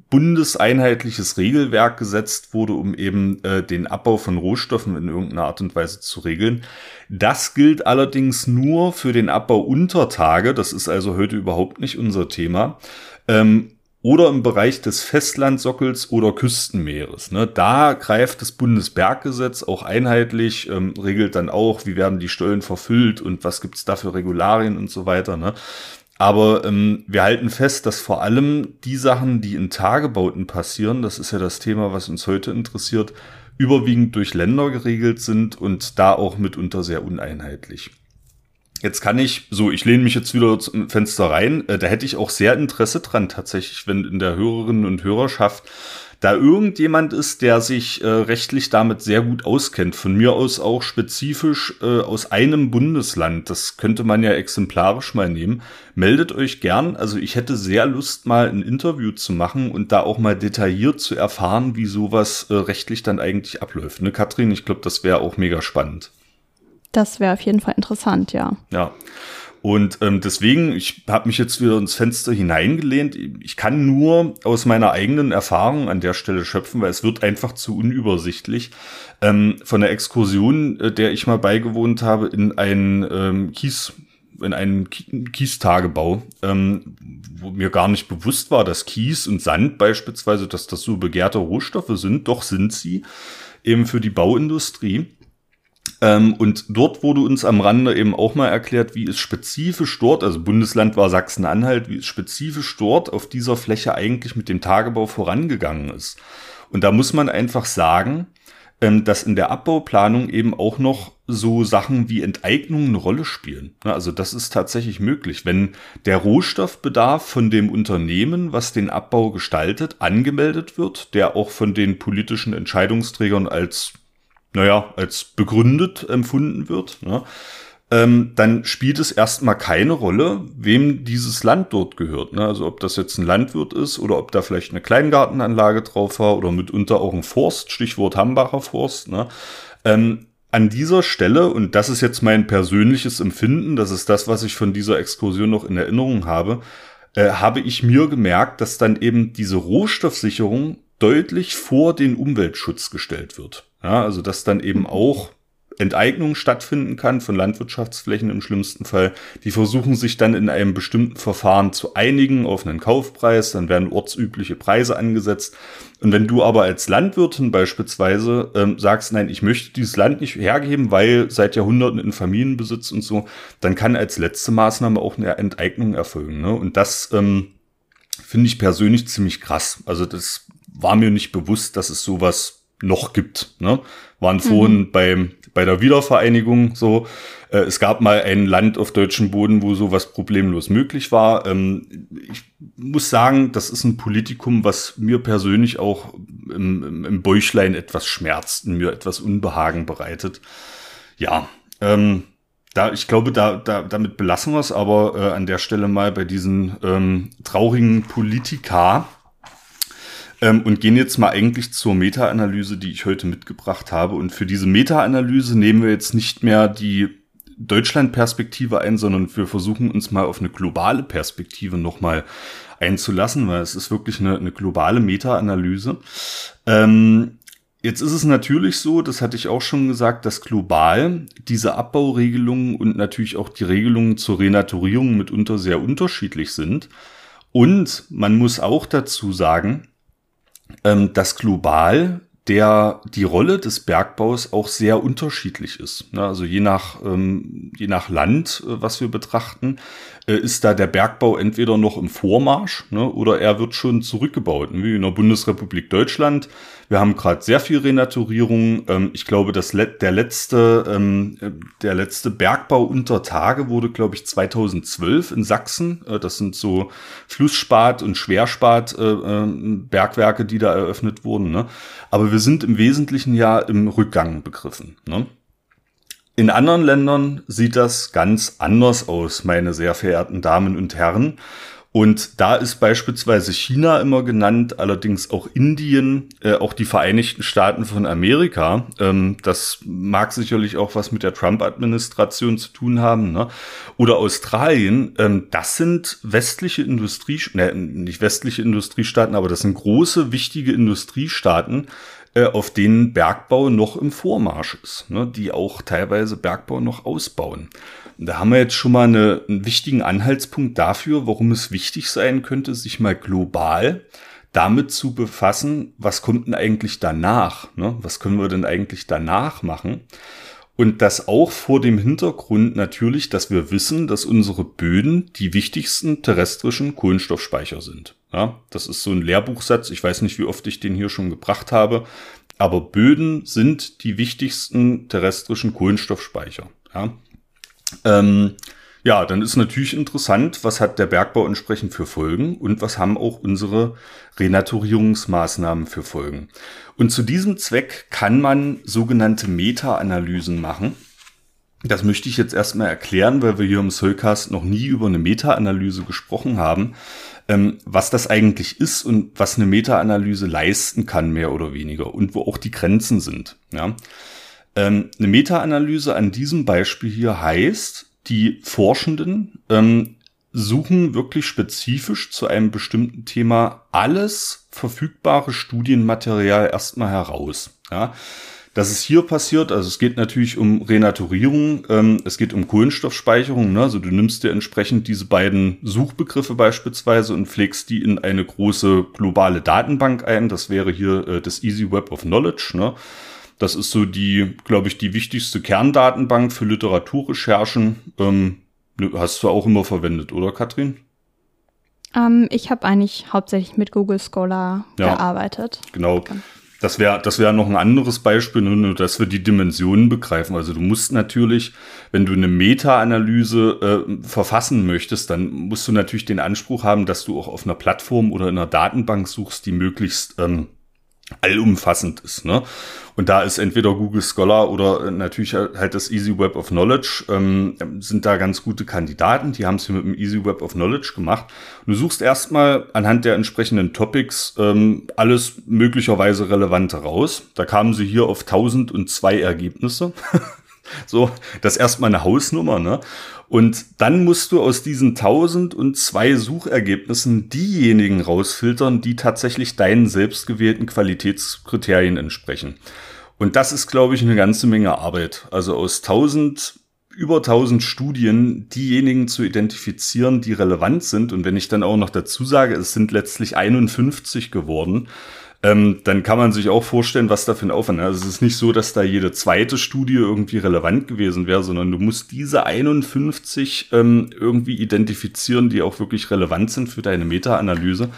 bundeseinheitliches Regelwerk gesetzt wurde, um eben äh, den Abbau von Rohstoffen in irgendeiner Art und Weise zu regeln. Das gilt allerdings nur für den Abbau unter Tage. Das ist also heute überhaupt nicht unser Thema. Ähm, oder im Bereich des Festlandsockels oder Küstenmeeres. Ne? Da greift das Bundesberggesetz auch einheitlich, ähm, regelt dann auch, wie werden die Stollen verfüllt und was gibt's da für Regularien und so weiter. Ne? Aber ähm, wir halten fest, dass vor allem die Sachen, die in Tagebauten passieren, das ist ja das Thema, was uns heute interessiert, überwiegend durch Länder geregelt sind und da auch mitunter sehr uneinheitlich. Jetzt kann ich, so, ich lehne mich jetzt wieder zum Fenster rein, äh, da hätte ich auch sehr Interesse dran tatsächlich, wenn in der Hörerinnen und Hörerschaft da irgendjemand ist, der sich äh, rechtlich damit sehr gut auskennt, von mir aus auch spezifisch äh, aus einem Bundesland, das könnte man ja exemplarisch mal nehmen, meldet euch gern. Also ich hätte sehr Lust, mal ein Interview zu machen und da auch mal detailliert zu erfahren, wie sowas äh, rechtlich dann eigentlich abläuft. Ne, Katrin, ich glaube, das wäre auch mega spannend. Das wäre auf jeden Fall interessant, ja. Ja. Und ähm, deswegen, ich habe mich jetzt wieder ins Fenster hineingelehnt. Ich kann nur aus meiner eigenen Erfahrung an der Stelle schöpfen, weil es wird einfach zu unübersichtlich. Ähm, von der Exkursion, äh, der ich mal beigewohnt habe, in einen ähm, Kies in einen Kiestagebau, ähm, wo mir gar nicht bewusst war, dass Kies und Sand beispielsweise, dass das so begehrte Rohstoffe sind. Doch sind sie eben für die Bauindustrie. Ähm, und dort wurde uns am Rande eben auch mal erklärt, wie es spezifisch dort, also Bundesland war Sachsen-Anhalt, wie es spezifisch dort auf dieser Fläche eigentlich mit dem Tagebau vorangegangen ist. Und da muss man einfach sagen, ähm, dass in der Abbauplanung eben auch noch so Sachen wie Enteignung eine Rolle spielen. Also das ist tatsächlich möglich. Wenn der Rohstoffbedarf von dem Unternehmen, was den Abbau gestaltet, angemeldet wird, der auch von den politischen Entscheidungsträgern als naja, als begründet empfunden wird, ne, ähm, dann spielt es erstmal keine Rolle, wem dieses Land dort gehört. Ne? Also ob das jetzt ein Landwirt ist oder ob da vielleicht eine Kleingartenanlage drauf war oder mitunter auch ein Forst, Stichwort Hambacher Forst. Ne? Ähm, an dieser Stelle, und das ist jetzt mein persönliches Empfinden, das ist das, was ich von dieser Exkursion noch in Erinnerung habe, äh, habe ich mir gemerkt, dass dann eben diese Rohstoffsicherung deutlich vor den Umweltschutz gestellt wird. Ja, also dass dann eben auch Enteignung stattfinden kann von Landwirtschaftsflächen im schlimmsten Fall. Die versuchen sich dann in einem bestimmten Verfahren zu einigen auf einen Kaufpreis, dann werden ortsübliche Preise angesetzt. Und wenn du aber als Landwirtin beispielsweise ähm, sagst, nein, ich möchte dieses Land nicht hergeben, weil seit Jahrhunderten in Familienbesitz und so, dann kann als letzte Maßnahme auch eine Enteignung erfolgen. Ne? Und das ähm, finde ich persönlich ziemlich krass. Also das war mir nicht bewusst, dass es sowas noch gibt. Ne? Waren vorhin mhm. beim, bei der Wiedervereinigung so. Äh, es gab mal ein Land auf deutschem Boden, wo sowas problemlos möglich war. Ähm, ich muss sagen, das ist ein Politikum, was mir persönlich auch im, im, Bäuchlein etwas schmerzt und mir etwas Unbehagen bereitet. Ja, ähm, da, ich glaube, da, da, damit belassen wir es aber äh, an der Stelle mal bei diesen ähm, traurigen Politika ähm, und gehen jetzt mal eigentlich zur Meta-Analyse, die ich heute mitgebracht habe. Und für diese Meta-Analyse nehmen wir jetzt nicht mehr die Deutschland-Perspektive ein, sondern wir versuchen uns mal auf eine globale Perspektive nochmal einzulassen, weil es ist wirklich eine, eine globale Meta-Analyse. Ähm, Jetzt ist es natürlich so, das hatte ich auch schon gesagt, dass global diese Abbauregelungen und natürlich auch die Regelungen zur Renaturierung mitunter sehr unterschiedlich sind. Und man muss auch dazu sagen, ähm, dass global der die Rolle des Bergbaus auch sehr unterschiedlich ist. Ne? Also je nach, ähm, je nach Land, äh, was wir betrachten, äh, ist da der Bergbau entweder noch im Vormarsch ne, oder er wird schon zurückgebaut, wie in der Bundesrepublik Deutschland. Wir haben gerade sehr viel Renaturierung. Ähm, ich glaube, das der letzte, ähm, der letzte Bergbau unter Tage wurde, glaube ich, 2012 in Sachsen. Äh, das sind so Flussspat- und Schwerspat-Bergwerke, äh, die da eröffnet wurden. Ne? Aber wir sind im Wesentlichen ja im Rückgang begriffen. Ne? In anderen Ländern sieht das ganz anders aus, meine sehr verehrten Damen und Herren. Und da ist beispielsweise China immer genannt, allerdings auch Indien, äh, auch die Vereinigten Staaten von Amerika. Ähm, das mag sicherlich auch was mit der Trump-Administration zu tun haben. Ne? Oder Australien. Ähm, das sind westliche Industrie, ne, nicht westliche Industriestaaten, aber das sind große, wichtige Industriestaaten, äh, auf denen Bergbau noch im Vormarsch ist, ne? die auch teilweise Bergbau noch ausbauen. Da haben wir jetzt schon mal eine, einen wichtigen Anhaltspunkt dafür, warum es wichtig sein könnte, sich mal global damit zu befassen, was kommt denn eigentlich danach? Ne? Was können wir denn eigentlich danach machen? Und das auch vor dem Hintergrund natürlich, dass wir wissen, dass unsere Böden die wichtigsten terrestrischen Kohlenstoffspeicher sind. Ja, das ist so ein Lehrbuchsatz. Ich weiß nicht, wie oft ich den hier schon gebracht habe. Aber Böden sind die wichtigsten terrestrischen Kohlenstoffspeicher. Ja. Ähm, ja, dann ist natürlich interessant, was hat der Bergbau entsprechend für Folgen und was haben auch unsere Renaturierungsmaßnahmen für Folgen. Und zu diesem Zweck kann man sogenannte Meta-Analysen machen. Das möchte ich jetzt erstmal erklären, weil wir hier im Soulcast noch nie über eine Meta-Analyse gesprochen haben, ähm, was das eigentlich ist und was eine Meta-Analyse leisten kann, mehr oder weniger, und wo auch die Grenzen sind. Ja. Ähm, eine Meta-Analyse an diesem Beispiel hier heißt, die Forschenden ähm, suchen wirklich spezifisch zu einem bestimmten Thema alles verfügbare Studienmaterial erstmal heraus. Ja. Das ist hier passiert, also es geht natürlich um Renaturierung, ähm, es geht um Kohlenstoffspeicherung, ne? also du nimmst dir entsprechend diese beiden Suchbegriffe beispielsweise und pflegst die in eine große globale Datenbank ein, das wäre hier äh, das Easy Web of Knowledge, ne? Das ist so die, glaube ich, die wichtigste Kerndatenbank für Literaturrecherchen. Ähm, ne, hast du auch immer verwendet, oder Katrin? Ähm, ich habe eigentlich hauptsächlich mit Google Scholar ja, gearbeitet. Genau. Das wäre das wäre noch ein anderes Beispiel, nur dass wir die Dimensionen begreifen. Also du musst natürlich, wenn du eine Meta-Analyse äh, verfassen möchtest, dann musst du natürlich den Anspruch haben, dass du auch auf einer Plattform oder in einer Datenbank suchst, die möglichst ähm, allumfassend ist. Ne? Und da ist entweder Google Scholar oder natürlich halt das Easy Web of Knowledge, ähm, sind da ganz gute Kandidaten. Die haben es hier mit dem Easy Web of Knowledge gemacht. Und du suchst erstmal anhand der entsprechenden Topics ähm, alles möglicherweise Relevante raus. Da kamen sie hier auf 1002 Ergebnisse. so, das ist erstmal eine Hausnummer, ne? Und dann musst du aus diesen 1002 Suchergebnissen diejenigen rausfiltern, die tatsächlich deinen selbstgewählten Qualitätskriterien entsprechen. Und das ist, glaube ich, eine ganze Menge Arbeit. Also aus 1000 über 1000 Studien diejenigen zu identifizieren, die relevant sind. Und wenn ich dann auch noch dazu sage, es sind letztlich 51 geworden, ähm, dann kann man sich auch vorstellen, was da für ein Aufwand ist. Also es ist nicht so, dass da jede zweite Studie irgendwie relevant gewesen wäre, sondern du musst diese 51 ähm, irgendwie identifizieren, die auch wirklich relevant sind für deine Meta-Analyse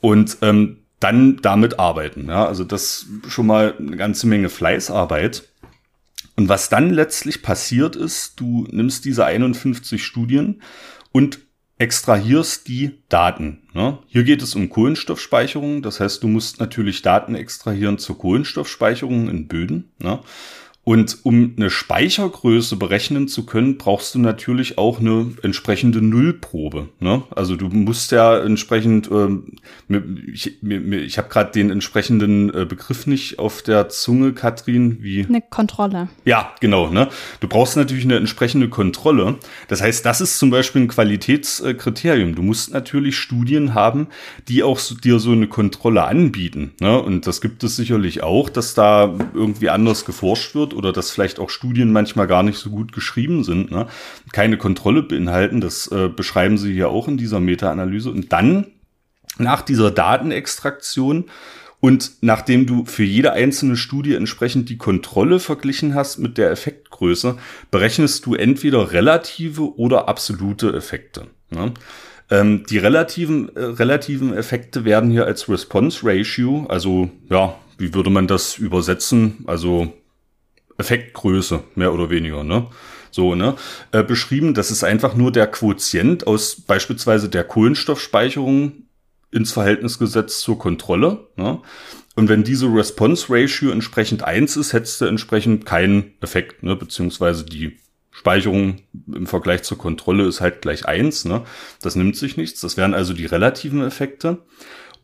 und ähm, dann damit arbeiten. Ja? Also das schon mal eine ganze Menge Fleißarbeit. Und was dann letztlich passiert ist, du nimmst diese 51 Studien und extrahierst die Daten. Ne? Hier geht es um Kohlenstoffspeicherung, das heißt, du musst natürlich Daten extrahieren zur Kohlenstoffspeicherung in Böden. Ne? Und um eine Speichergröße berechnen zu können, brauchst du natürlich auch eine entsprechende Nullprobe. Ne? Also du musst ja entsprechend, ähm, ich, ich habe gerade den entsprechenden äh, Begriff nicht auf der Zunge, Katrin, wie. Eine Kontrolle. Ja, genau. Ne? Du brauchst natürlich eine entsprechende Kontrolle. Das heißt, das ist zum Beispiel ein Qualitätskriterium. Du musst natürlich Studien haben, die auch so, dir so eine Kontrolle anbieten. Ne? Und das gibt es sicherlich auch, dass da irgendwie anders geforscht wird oder dass vielleicht auch Studien manchmal gar nicht so gut geschrieben sind, ne? keine Kontrolle beinhalten. Das äh, beschreiben sie hier auch in dieser Meta-Analyse. Und dann nach dieser Datenextraktion und nachdem du für jede einzelne Studie entsprechend die Kontrolle verglichen hast mit der Effektgröße, berechnest du entweder relative oder absolute Effekte. Ne? Ähm, die relativen, äh, relativen Effekte werden hier als Response Ratio, also ja, wie würde man das übersetzen? Also Effektgröße, mehr oder weniger, ne? So, ne? Äh, beschrieben, das ist einfach nur der Quotient aus beispielsweise der Kohlenstoffspeicherung ins Verhältnis gesetzt zur Kontrolle. Ne? Und wenn diese Response Ratio entsprechend eins ist, hättest du entsprechend keinen Effekt, ne? beziehungsweise die Speicherung im Vergleich zur Kontrolle ist halt gleich eins. Ne? Das nimmt sich nichts. Das wären also die relativen Effekte.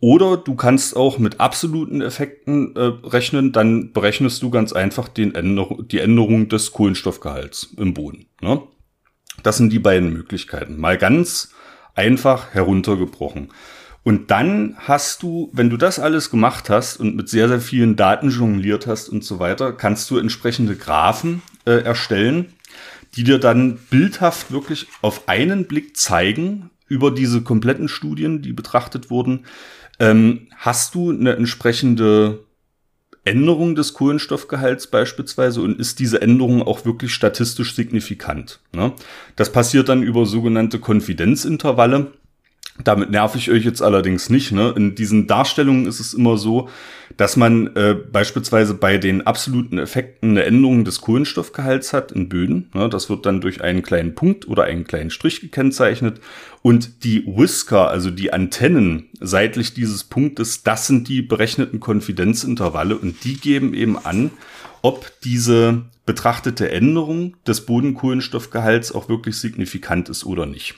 Oder du kannst auch mit absoluten Effekten äh, rechnen, dann berechnest du ganz einfach den Änder die Änderung des Kohlenstoffgehalts im Boden. Ne? Das sind die beiden Möglichkeiten. Mal ganz einfach heruntergebrochen. Und dann hast du, wenn du das alles gemacht hast und mit sehr, sehr vielen Daten jongliert hast und so weiter, kannst du entsprechende Graphen äh, erstellen, die dir dann bildhaft wirklich auf einen Blick zeigen über diese kompletten Studien, die betrachtet wurden, ähm, hast du eine entsprechende Änderung des Kohlenstoffgehalts beispielsweise und ist diese Änderung auch wirklich statistisch signifikant. Ne? Das passiert dann über sogenannte Konfidenzintervalle. Damit nerv ich euch jetzt allerdings nicht. Ne? In diesen Darstellungen ist es immer so, dass man äh, beispielsweise bei den absoluten Effekten eine Änderung des Kohlenstoffgehalts hat in Böden. Ne? Das wird dann durch einen kleinen Punkt oder einen kleinen Strich gekennzeichnet. Und die Whisker, also die Antennen seitlich dieses Punktes, das sind die berechneten Konfidenzintervalle und die geben eben an, ob diese betrachtete Änderung des Bodenkohlenstoffgehalts auch wirklich signifikant ist oder nicht.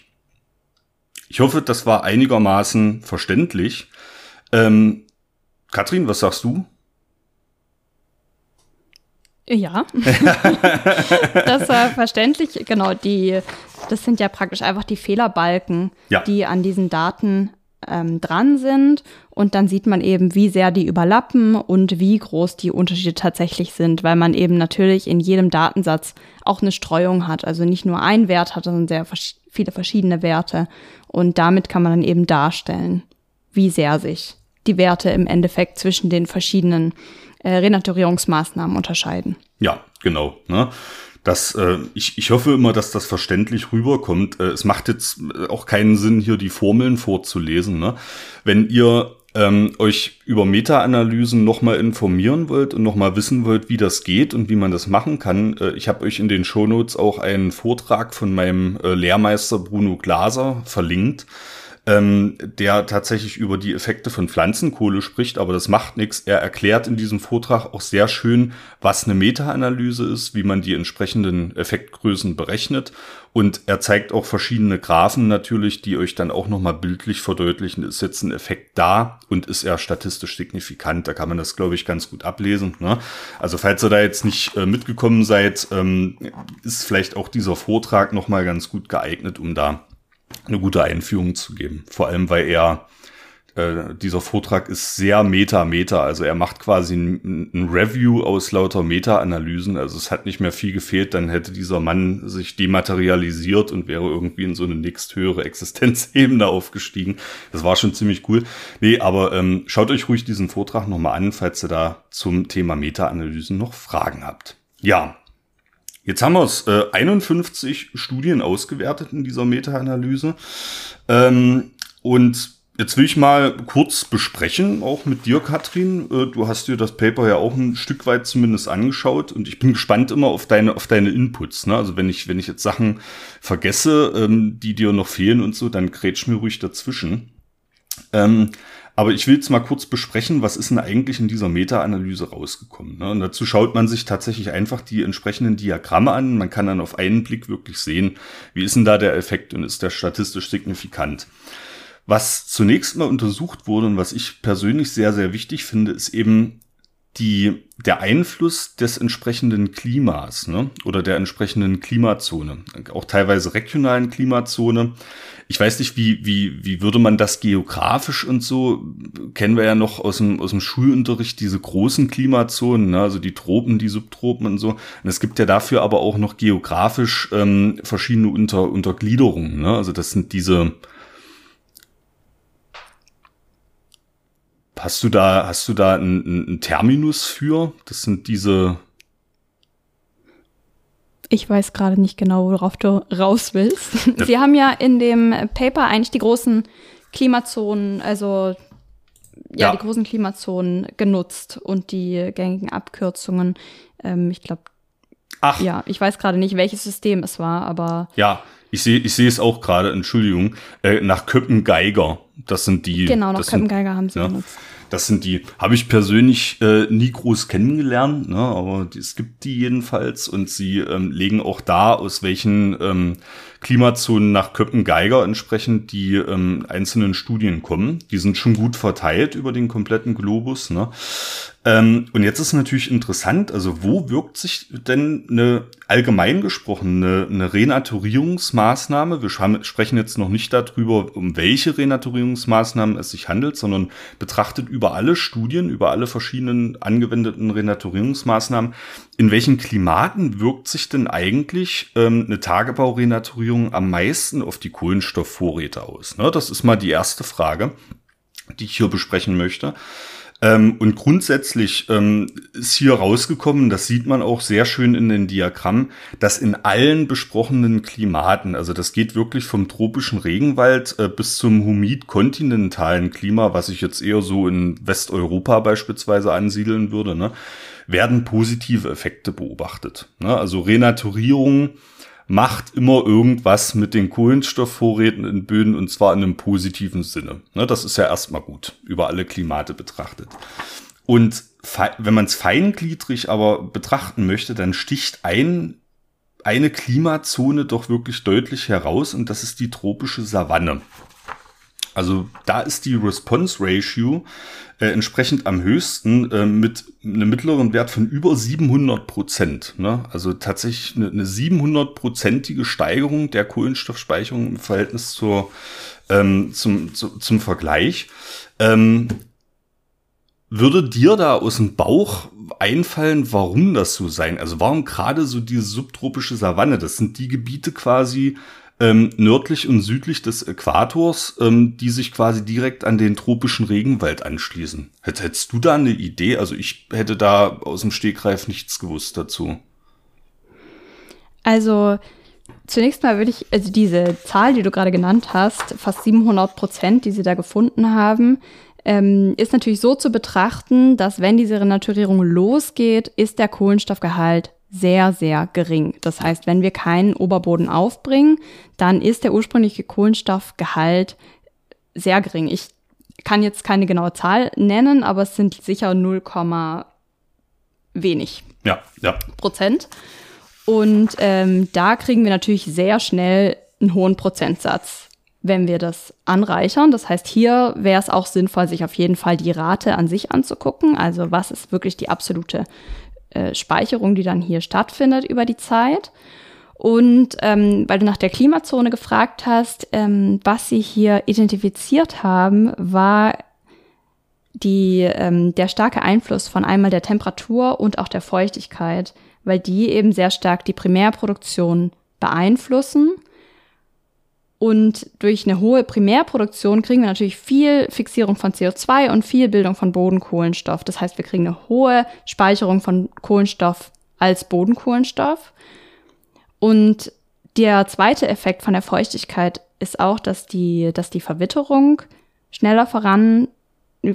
Ich hoffe, das war einigermaßen verständlich. Ähm, Katrin, was sagst du? Ja, das war verständlich. Genau, die, das sind ja praktisch einfach die Fehlerbalken, ja. die an diesen Daten ähm, dran sind. Und dann sieht man eben, wie sehr die überlappen und wie groß die Unterschiede tatsächlich sind, weil man eben natürlich in jedem Datensatz auch eine Streuung hat. Also nicht nur ein Wert hat, sondern sehr viele verschiedene Werte. Und damit kann man dann eben darstellen, wie sehr sich die Werte im Endeffekt zwischen den verschiedenen äh, Renaturierungsmaßnahmen unterscheiden. Ja, genau. Ne? Das, äh, ich, ich hoffe immer, dass das verständlich rüberkommt. Äh, es macht jetzt äh, auch keinen Sinn, hier die Formeln vorzulesen. Ne? Wenn ihr ähm, euch über Meta-Analysen nochmal informieren wollt und nochmal wissen wollt, wie das geht und wie man das machen kann, äh, ich habe euch in den Shownotes auch einen Vortrag von meinem äh, Lehrmeister Bruno Glaser verlinkt ähm, der tatsächlich über die Effekte von Pflanzenkohle spricht, aber das macht nichts. Er erklärt in diesem Vortrag auch sehr schön, was eine Meta-Analyse ist, wie man die entsprechenden Effektgrößen berechnet. Und er zeigt auch verschiedene Graphen natürlich, die euch dann auch nochmal bildlich verdeutlichen, ist jetzt ein Effekt da und ist er statistisch signifikant. Da kann man das, glaube ich, ganz gut ablesen. Ne? Also falls ihr da jetzt nicht äh, mitgekommen seid, ähm, ist vielleicht auch dieser Vortrag nochmal ganz gut geeignet, um da eine gute Einführung zu geben. Vor allem, weil er äh, dieser Vortrag ist sehr meta-meta. Also er macht quasi ein, ein Review aus lauter Meta-Analysen. Also es hat nicht mehr viel gefehlt, dann hätte dieser Mann sich dematerialisiert und wäre irgendwie in so eine nächsthöhere Existenzebene aufgestiegen. Das war schon ziemlich cool. Nee, aber ähm, schaut euch ruhig diesen Vortrag nochmal an, falls ihr da zum Thema Meta-Analysen noch Fragen habt. Ja, Jetzt haben wir es, äh, 51 Studien ausgewertet in dieser Meta-Analyse. Ähm, und jetzt will ich mal kurz besprechen, auch mit dir, Katrin. Äh, du hast dir das Paper ja auch ein Stück weit zumindest angeschaut und ich bin gespannt immer auf deine, auf deine Inputs. Ne? Also wenn ich, wenn ich jetzt Sachen vergesse, ähm, die dir noch fehlen und so, dann grätsch mir ruhig dazwischen. Ähm, aber ich will jetzt mal kurz besprechen, was ist denn eigentlich in dieser Meta-Analyse rausgekommen. Ne? Und dazu schaut man sich tatsächlich einfach die entsprechenden Diagramme an. Man kann dann auf einen Blick wirklich sehen, wie ist denn da der Effekt und ist der statistisch signifikant. Was zunächst mal untersucht wurde und was ich persönlich sehr, sehr wichtig finde, ist eben die, der Einfluss des entsprechenden Klimas ne? oder der entsprechenden Klimazone, auch teilweise regionalen Klimazone. Ich weiß nicht, wie, wie, wie würde man das geografisch und so, kennen wir ja noch aus dem, aus dem Schulunterricht diese großen Klimazonen, ne? also die Tropen, die Subtropen und so. Und es gibt ja dafür aber auch noch geografisch ähm, verschiedene Unter, Untergliederungen. Ne? Also das sind diese, Hast du da, hast du da einen, einen Terminus für? Das sind diese. Ich weiß gerade nicht genau, worauf du raus willst. Ja. Sie haben ja in dem Paper eigentlich die großen Klimazonen, also ja, ja. die großen Klimazonen genutzt und die gängigen Abkürzungen. Ähm, ich glaube, Ach. Ja, ich weiß gerade nicht, welches System es war, aber. Ja, ich sehe ich sehe es auch gerade, Entschuldigung, äh, nach Köppen-Geiger. Das sind die. Genau, nach Köppen-Geiger haben sie ja. benutzt. Das sind die, habe ich persönlich äh, nie groß kennengelernt, ne, aber es gibt die jedenfalls und sie ähm, legen auch da, aus welchen ähm, Klimazonen nach Köppen-Geiger entsprechend die ähm, einzelnen Studien kommen. Die sind schon gut verteilt über den kompletten Globus. Ne? Ähm, und jetzt ist natürlich interessant, also wo wirkt sich denn eine allgemein gesprochen eine, eine Renaturierungsmaßnahme? Wir sprechen jetzt noch nicht darüber, um welche Renaturierungsmaßnahmen es sich handelt, sondern betrachtet über alle Studien, über alle verschiedenen angewendeten Renaturierungsmaßnahmen, in welchen Klimaten wirkt sich denn eigentlich ähm, eine Tagebaurenaturierung am meisten auf die Kohlenstoffvorräte aus? Ne? Das ist mal die erste Frage, die ich hier besprechen möchte. Ähm, und grundsätzlich ähm, ist hier rausgekommen, das sieht man auch sehr schön in den Diagrammen, dass in allen besprochenen Klimaten, also das geht wirklich vom tropischen Regenwald äh, bis zum humid-kontinentalen Klima, was ich jetzt eher so in Westeuropa beispielsweise ansiedeln würde, ne, werden positive Effekte beobachtet. Ne? Also Renaturierung macht immer irgendwas mit den Kohlenstoffvorräten in Böden und zwar in einem positiven Sinne. Ne, das ist ja erstmal gut, über alle Klimate betrachtet. Und wenn man es feingliedrig aber betrachten möchte, dann sticht ein, eine Klimazone doch wirklich deutlich heraus und das ist die tropische Savanne. Also da ist die Response Ratio äh, entsprechend am höchsten äh, mit einem mittleren Wert von über 700 Prozent. Ne? Also tatsächlich eine, eine 700-prozentige Steigerung der Kohlenstoffspeicherung im Verhältnis zur, ähm, zum, zu, zum Vergleich. Ähm, würde dir da aus dem Bauch einfallen, warum das so sein? Also warum gerade so diese subtropische Savanne? Das sind die Gebiete quasi, ähm, nördlich und südlich des Äquators, ähm, die sich quasi direkt an den tropischen Regenwald anschließen. Hättest du da eine Idee? Also ich hätte da aus dem Stegreif nichts gewusst dazu. Also zunächst mal würde ich, also diese Zahl, die du gerade genannt hast, fast 700 Prozent, die sie da gefunden haben, ähm, ist natürlich so zu betrachten, dass wenn diese Renaturierung losgeht, ist der Kohlenstoffgehalt sehr, sehr gering. Das heißt, wenn wir keinen Oberboden aufbringen, dann ist der ursprüngliche Kohlenstoffgehalt sehr gering. Ich kann jetzt keine genaue Zahl nennen, aber es sind sicher 0, wenig ja, ja. Prozent. Und ähm, da kriegen wir natürlich sehr schnell einen hohen Prozentsatz, wenn wir das anreichern. Das heißt, hier wäre es auch sinnvoll, sich auf jeden Fall die Rate an sich anzugucken. Also was ist wirklich die absolute äh, Speicherung, die dann hier stattfindet über die Zeit. Und ähm, weil du nach der Klimazone gefragt hast, ähm, was sie hier identifiziert haben, war die, ähm, der starke Einfluss von einmal der Temperatur und auch der Feuchtigkeit, weil die eben sehr stark die Primärproduktion beeinflussen und durch eine hohe Primärproduktion kriegen wir natürlich viel Fixierung von CO2 und viel Bildung von Bodenkohlenstoff. Das heißt, wir kriegen eine hohe Speicherung von Kohlenstoff als Bodenkohlenstoff. Und der zweite Effekt von der Feuchtigkeit ist auch, dass die, dass die Verwitterung schneller voran,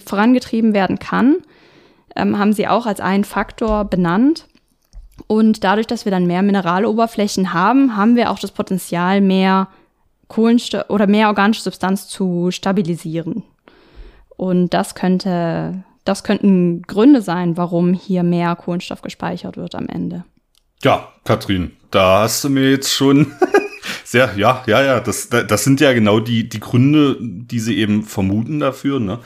vorangetrieben werden kann. Ähm, haben sie auch als einen Faktor benannt. Und dadurch, dass wir dann mehr Mineraloberflächen haben, haben wir auch das Potenzial, mehr Kohlenstoff oder mehr organische Substanz zu stabilisieren. Und das könnte, das könnten Gründe sein, warum hier mehr Kohlenstoff gespeichert wird am Ende. Ja, Katrin, da hast du mir jetzt schon sehr, ja, ja, ja, das, das sind ja genau die, die Gründe, die sie eben vermuten dafür, ne?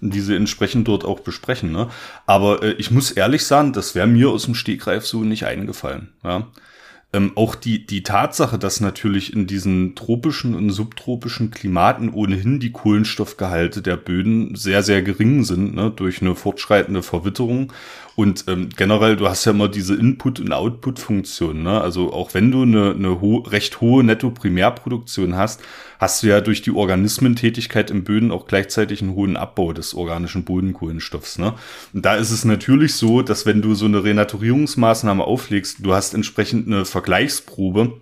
Die sie entsprechend dort auch besprechen, ne? Aber äh, ich muss ehrlich sagen, das wäre mir aus dem Stegreif so nicht eingefallen, ja. Ähm, auch die, die Tatsache, dass natürlich in diesen tropischen und subtropischen Klimaten ohnehin die Kohlenstoffgehalte der Böden sehr, sehr gering sind, ne, durch eine fortschreitende Verwitterung und ähm, generell, du hast ja immer diese Input- und Output-Funktion. Ne? Also auch wenn du eine, eine ho recht hohe Netto-Primärproduktion hast, hast du ja durch die Organismentätigkeit im Böden auch gleichzeitig einen hohen Abbau des organischen Bodenkohlenstoffs. Ne? Und da ist es natürlich so, dass wenn du so eine Renaturierungsmaßnahme auflegst, du hast entsprechend eine Vergleichsprobe,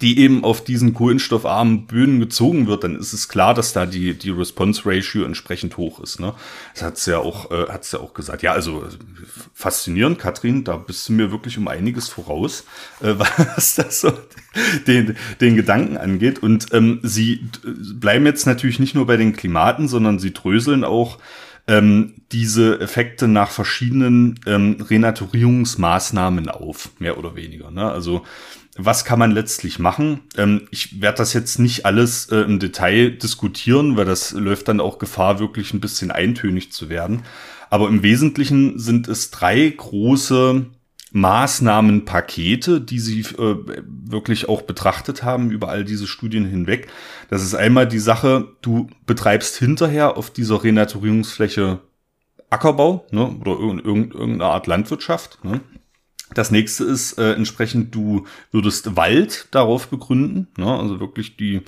die eben auf diesen kohlenstoffarmen Böden gezogen wird, dann ist es klar, dass da die, die Response Ratio entsprechend hoch ist. Ne? Das hat's ja auch, äh, hat's ja auch gesagt. Ja, also faszinierend, Katrin, da bist du mir wirklich um einiges voraus, äh, was das so den, den Gedanken angeht. Und ähm, sie bleiben jetzt natürlich nicht nur bei den Klimaten, sondern sie dröseln auch ähm, diese Effekte nach verschiedenen ähm, Renaturierungsmaßnahmen auf, mehr oder weniger. Ne? Also was kann man letztlich machen? Ähm, ich werde das jetzt nicht alles äh, im Detail diskutieren, weil das läuft dann auch Gefahr, wirklich ein bisschen eintönig zu werden. Aber im Wesentlichen sind es drei große Maßnahmenpakete, die sie äh, wirklich auch betrachtet haben über all diese Studien hinweg. Das ist einmal die Sache, du betreibst hinterher auf dieser Renaturierungsfläche Ackerbau ne, oder irgendeine Art Landwirtschaft. Ne. Das nächste ist äh, entsprechend, du würdest Wald darauf begründen, ne, also wirklich die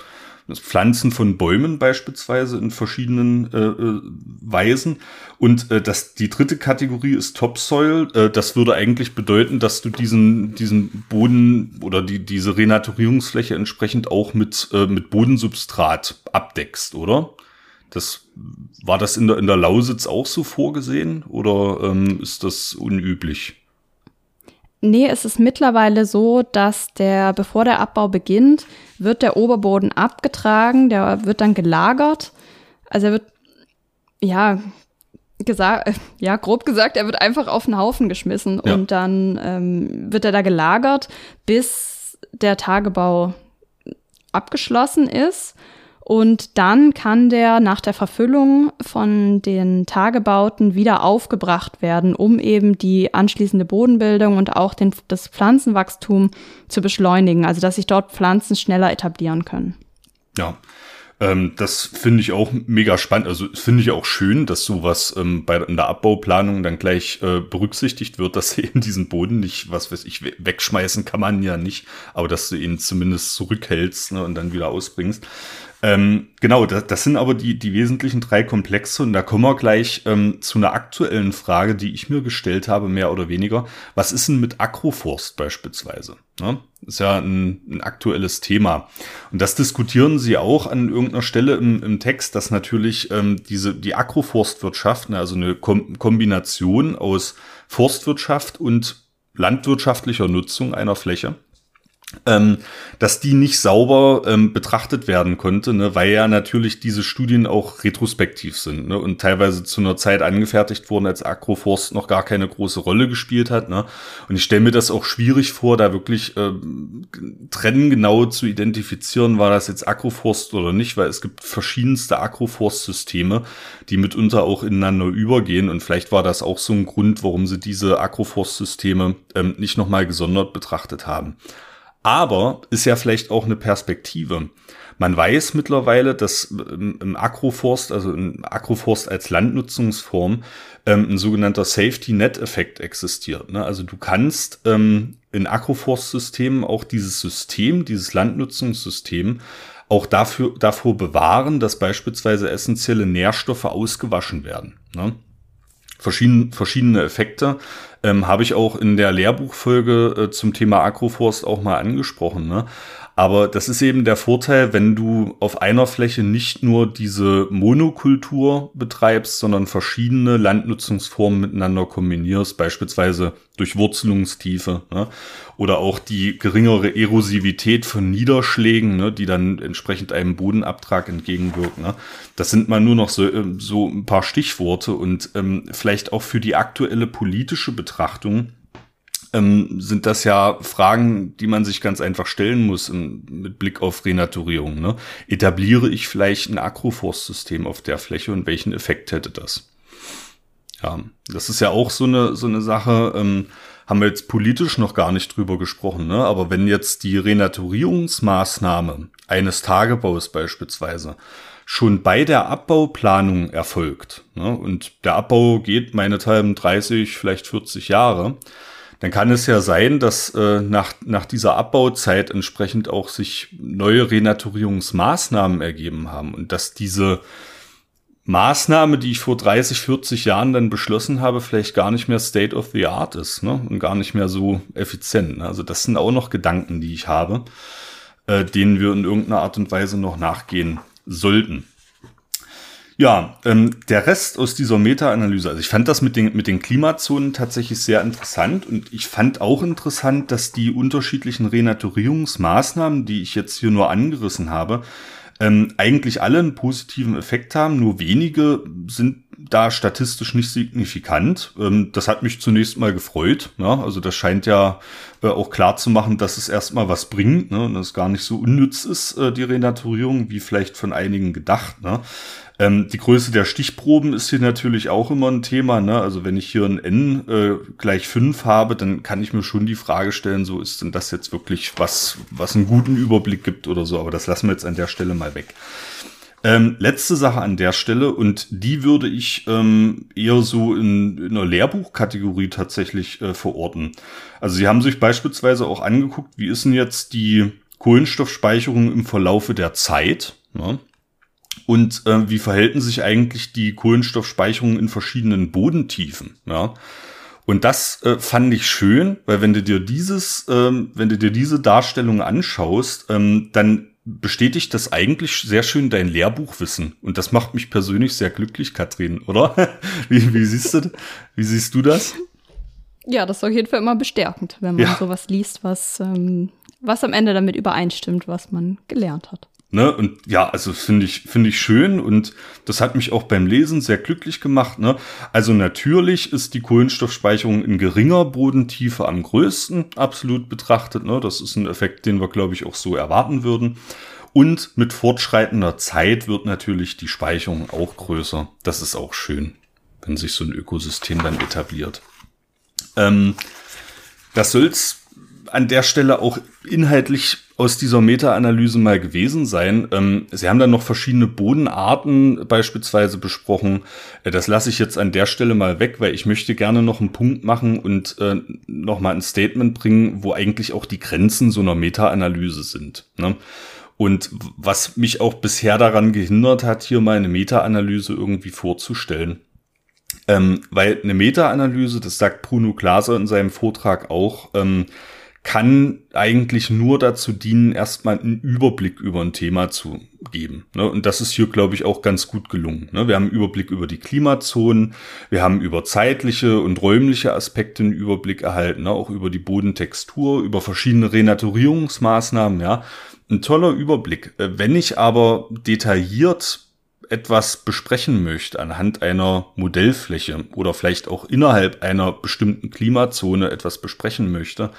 das Pflanzen von Bäumen beispielsweise in verschiedenen äh, äh, Weisen. Und äh, das, die dritte Kategorie ist Topsoil. Äh, das würde eigentlich bedeuten, dass du diesen, diesen Boden oder die, diese Renaturierungsfläche entsprechend auch mit, äh, mit Bodensubstrat abdeckst, oder? Das, war das in der, in der Lausitz auch so vorgesehen oder ähm, ist das unüblich? Nee, es ist mittlerweile so, dass der, bevor der Abbau beginnt, wird der Oberboden abgetragen, der wird dann gelagert. Also er wird, ja, gesagt, ja, grob gesagt, er wird einfach auf den Haufen geschmissen ja. und dann ähm, wird er da gelagert, bis der Tagebau abgeschlossen ist. Und dann kann der nach der Verfüllung von den Tagebauten wieder aufgebracht werden, um eben die anschließende Bodenbildung und auch den, das Pflanzenwachstum zu beschleunigen, also dass sich dort Pflanzen schneller etablieren können. Ja, ähm, das finde ich auch mega spannend. Also finde ich auch schön, dass sowas ähm, bei in der Abbauplanung dann gleich äh, berücksichtigt wird, dass in diesen Boden nicht, was weiß ich, wegschmeißen kann man ja nicht, aber dass du ihn zumindest zurückhältst ne, und dann wieder ausbringst. Ähm, genau, das, das, sind aber die, die wesentlichen drei Komplexe und da kommen wir gleich ähm, zu einer aktuellen Frage, die ich mir gestellt habe, mehr oder weniger. Was ist denn mit Agroforst beispielsweise? Ne? Ist ja ein, ein aktuelles Thema. Und das diskutieren sie auch an irgendeiner Stelle im, im Text, dass natürlich ähm, diese, die Agroforstwirtschaft, ne, also eine Kom Kombination aus Forstwirtschaft und landwirtschaftlicher Nutzung einer Fläche, ähm, dass die nicht sauber ähm, betrachtet werden konnte, ne, weil ja natürlich diese Studien auch retrospektiv sind ne, und teilweise zu einer Zeit angefertigt wurden, als Agroforst noch gar keine große Rolle gespielt hat. Ne. Und ich stelle mir das auch schwierig vor, da wirklich ähm, trenngenau zu identifizieren, war das jetzt Agroforst oder nicht, weil es gibt verschiedenste Agroforst-Systeme, die mitunter auch ineinander übergehen und vielleicht war das auch so ein Grund, warum sie diese Agroforst-Systeme ähm, nicht nochmal gesondert betrachtet haben. Aber ist ja vielleicht auch eine Perspektive. Man weiß mittlerweile, dass im Agroforst, also im Agroforst als Landnutzungsform, ähm, ein sogenannter Safety-Net-Effekt existiert. Ne? Also du kannst ähm, in Agroforstsystemen auch dieses System, dieses Landnutzungssystem, auch dafür, davor bewahren, dass beispielsweise essentielle Nährstoffe ausgewaschen werden. Verschieden, verschiedene Effekte ähm, habe ich auch in der Lehrbuchfolge äh, zum Thema Agroforst auch mal angesprochen. Ne? Aber das ist eben der Vorteil, wenn du auf einer Fläche nicht nur diese Monokultur betreibst, sondern verschiedene Landnutzungsformen miteinander kombinierst, beispielsweise durch Wurzelungstiefe ne? oder auch die geringere Erosivität von Niederschlägen, ne? die dann entsprechend einem Bodenabtrag entgegenwirken. Ne? Das sind mal nur noch so, äh, so ein paar Stichworte und ähm, vielleicht auch für die aktuelle politische Betrachtung ähm, sind das ja Fragen, die man sich ganz einfach stellen muss in, mit Blick auf Renaturierung. Ne? Etabliere ich vielleicht ein Agroforstsystem auf der Fläche und welchen Effekt hätte das? Ja, das ist ja auch so eine, so eine Sache, ähm, haben wir jetzt politisch noch gar nicht drüber gesprochen, ne? aber wenn jetzt die Renaturierungsmaßnahme eines Tagebaus beispielsweise schon bei der Abbauplanung erfolgt, ne? und der Abbau geht meinethalben 30, vielleicht 40 Jahre, dann kann es ja sein, dass äh, nach, nach dieser Abbauzeit entsprechend auch sich neue Renaturierungsmaßnahmen ergeben haben und dass diese Maßnahme, die ich vor 30, 40 Jahren dann beschlossen habe, vielleicht gar nicht mehr State of the Art ist ne? und gar nicht mehr so effizient. Ne? Also das sind auch noch Gedanken, die ich habe, äh, denen wir in irgendeiner Art und Weise noch nachgehen sollten. Ja, ähm, der Rest aus dieser Meta-Analyse, also ich fand das mit den, mit den Klimazonen tatsächlich sehr interessant und ich fand auch interessant, dass die unterschiedlichen Renaturierungsmaßnahmen, die ich jetzt hier nur angerissen habe, ähm, eigentlich alle einen positiven Effekt haben, nur wenige sind da statistisch nicht signifikant. Ähm, das hat mich zunächst mal gefreut. Ja? Also das scheint ja äh, auch klar zu machen, dass es erstmal was bringt ne? und dass es gar nicht so unnütz ist, äh, die Renaturierung, wie vielleicht von einigen gedacht. Ne? Ähm, die Größe der Stichproben ist hier natürlich auch immer ein Thema. Ne? Also wenn ich hier ein N äh, gleich fünf habe, dann kann ich mir schon die Frage stellen, so ist denn das jetzt wirklich was, was einen guten Überblick gibt oder so. Aber das lassen wir jetzt an der Stelle mal weg. Ähm, letzte Sache an der Stelle und die würde ich ähm, eher so in, in einer Lehrbuchkategorie tatsächlich äh, verorten. Also Sie haben sich beispielsweise auch angeguckt, wie ist denn jetzt die Kohlenstoffspeicherung im Verlaufe der Zeit? Ne? Und äh, wie verhalten sich eigentlich die Kohlenstoffspeicherungen in verschiedenen Bodentiefen? Ja? Und das äh, fand ich schön, weil wenn du dir dieses, ähm, wenn du dir diese Darstellung anschaust, ähm, dann bestätigt das eigentlich sehr schön dein Lehrbuchwissen. Und das macht mich persönlich sehr glücklich, Katrin, oder? wie, wie siehst du, wie siehst du das? Ja, das ist auf jeden Fall immer bestärkend, wenn man ja. sowas liest, was, ähm, was am Ende damit übereinstimmt, was man gelernt hat. Ne? Und ja, also finde ich, finde ich schön und das hat mich auch beim Lesen sehr glücklich gemacht. Ne? Also natürlich ist die Kohlenstoffspeicherung in geringer Bodentiefe am größten absolut betrachtet. Ne? Das ist ein Effekt, den wir, glaube ich, auch so erwarten würden. Und mit fortschreitender Zeit wird natürlich die Speicherung auch größer. Das ist auch schön, wenn sich so ein Ökosystem dann etabliert. Ähm, das soll's an der Stelle auch inhaltlich aus dieser Meta-Analyse mal gewesen sein. Ähm, Sie haben dann noch verschiedene Bodenarten beispielsweise besprochen. Äh, das lasse ich jetzt an der Stelle mal weg, weil ich möchte gerne noch einen Punkt machen und äh, noch mal ein Statement bringen, wo eigentlich auch die Grenzen so einer Meta-Analyse sind. Ne? Und was mich auch bisher daran gehindert hat, hier mal eine Meta-Analyse irgendwie vorzustellen. Ähm, weil eine Meta-Analyse, das sagt Bruno Glaser in seinem Vortrag auch, ähm, kann eigentlich nur dazu dienen, erstmal einen Überblick über ein Thema zu geben. Ne? Und das ist hier, glaube ich, auch ganz gut gelungen. Ne? Wir haben einen Überblick über die Klimazonen, wir haben über zeitliche und räumliche Aspekte einen Überblick erhalten, ne? auch über die Bodentextur, über verschiedene Renaturierungsmaßnahmen, ja. Ein toller Überblick. Äh, wenn ich aber detailliert etwas besprechen möchte anhand einer Modellfläche oder vielleicht auch innerhalb einer bestimmten Klimazone etwas besprechen möchte,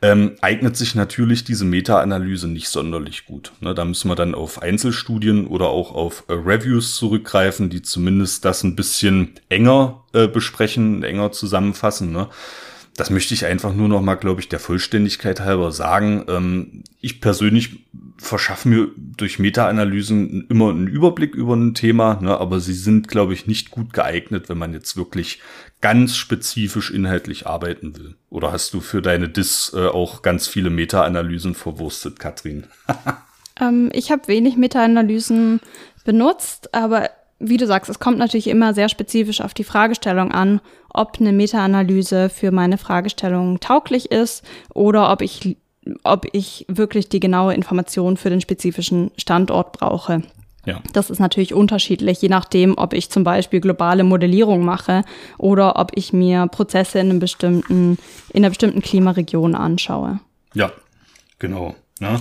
ähm, eignet sich natürlich diese Meta-Analyse nicht sonderlich gut. Ne, da müssen wir dann auf Einzelstudien oder auch auf äh, Reviews zurückgreifen, die zumindest das ein bisschen enger äh, besprechen, enger zusammenfassen. Ne? das möchte ich einfach nur noch mal, glaube ich, der Vollständigkeit halber sagen. Ähm, ich persönlich verschaffe mir durch Meta-Analysen immer einen Überblick über ein Thema, ne, aber sie sind, glaube ich, nicht gut geeignet, wenn man jetzt wirklich ganz spezifisch inhaltlich arbeiten will. Oder hast du für deine Dis äh, auch ganz viele Meta-Analysen verwurstet, Katrin? ähm, ich habe wenig Meta-Analysen benutzt, aber wie du sagst, es kommt natürlich immer sehr spezifisch auf die Fragestellung an, ob eine Meta-Analyse für meine Fragestellung tauglich ist oder ob ich, ob ich wirklich die genaue Information für den spezifischen Standort brauche. Ja. Das ist natürlich unterschiedlich, je nachdem, ob ich zum Beispiel globale Modellierung mache oder ob ich mir Prozesse in einem bestimmten, in einer bestimmten Klimaregion anschaue. Ja, genau. Ja.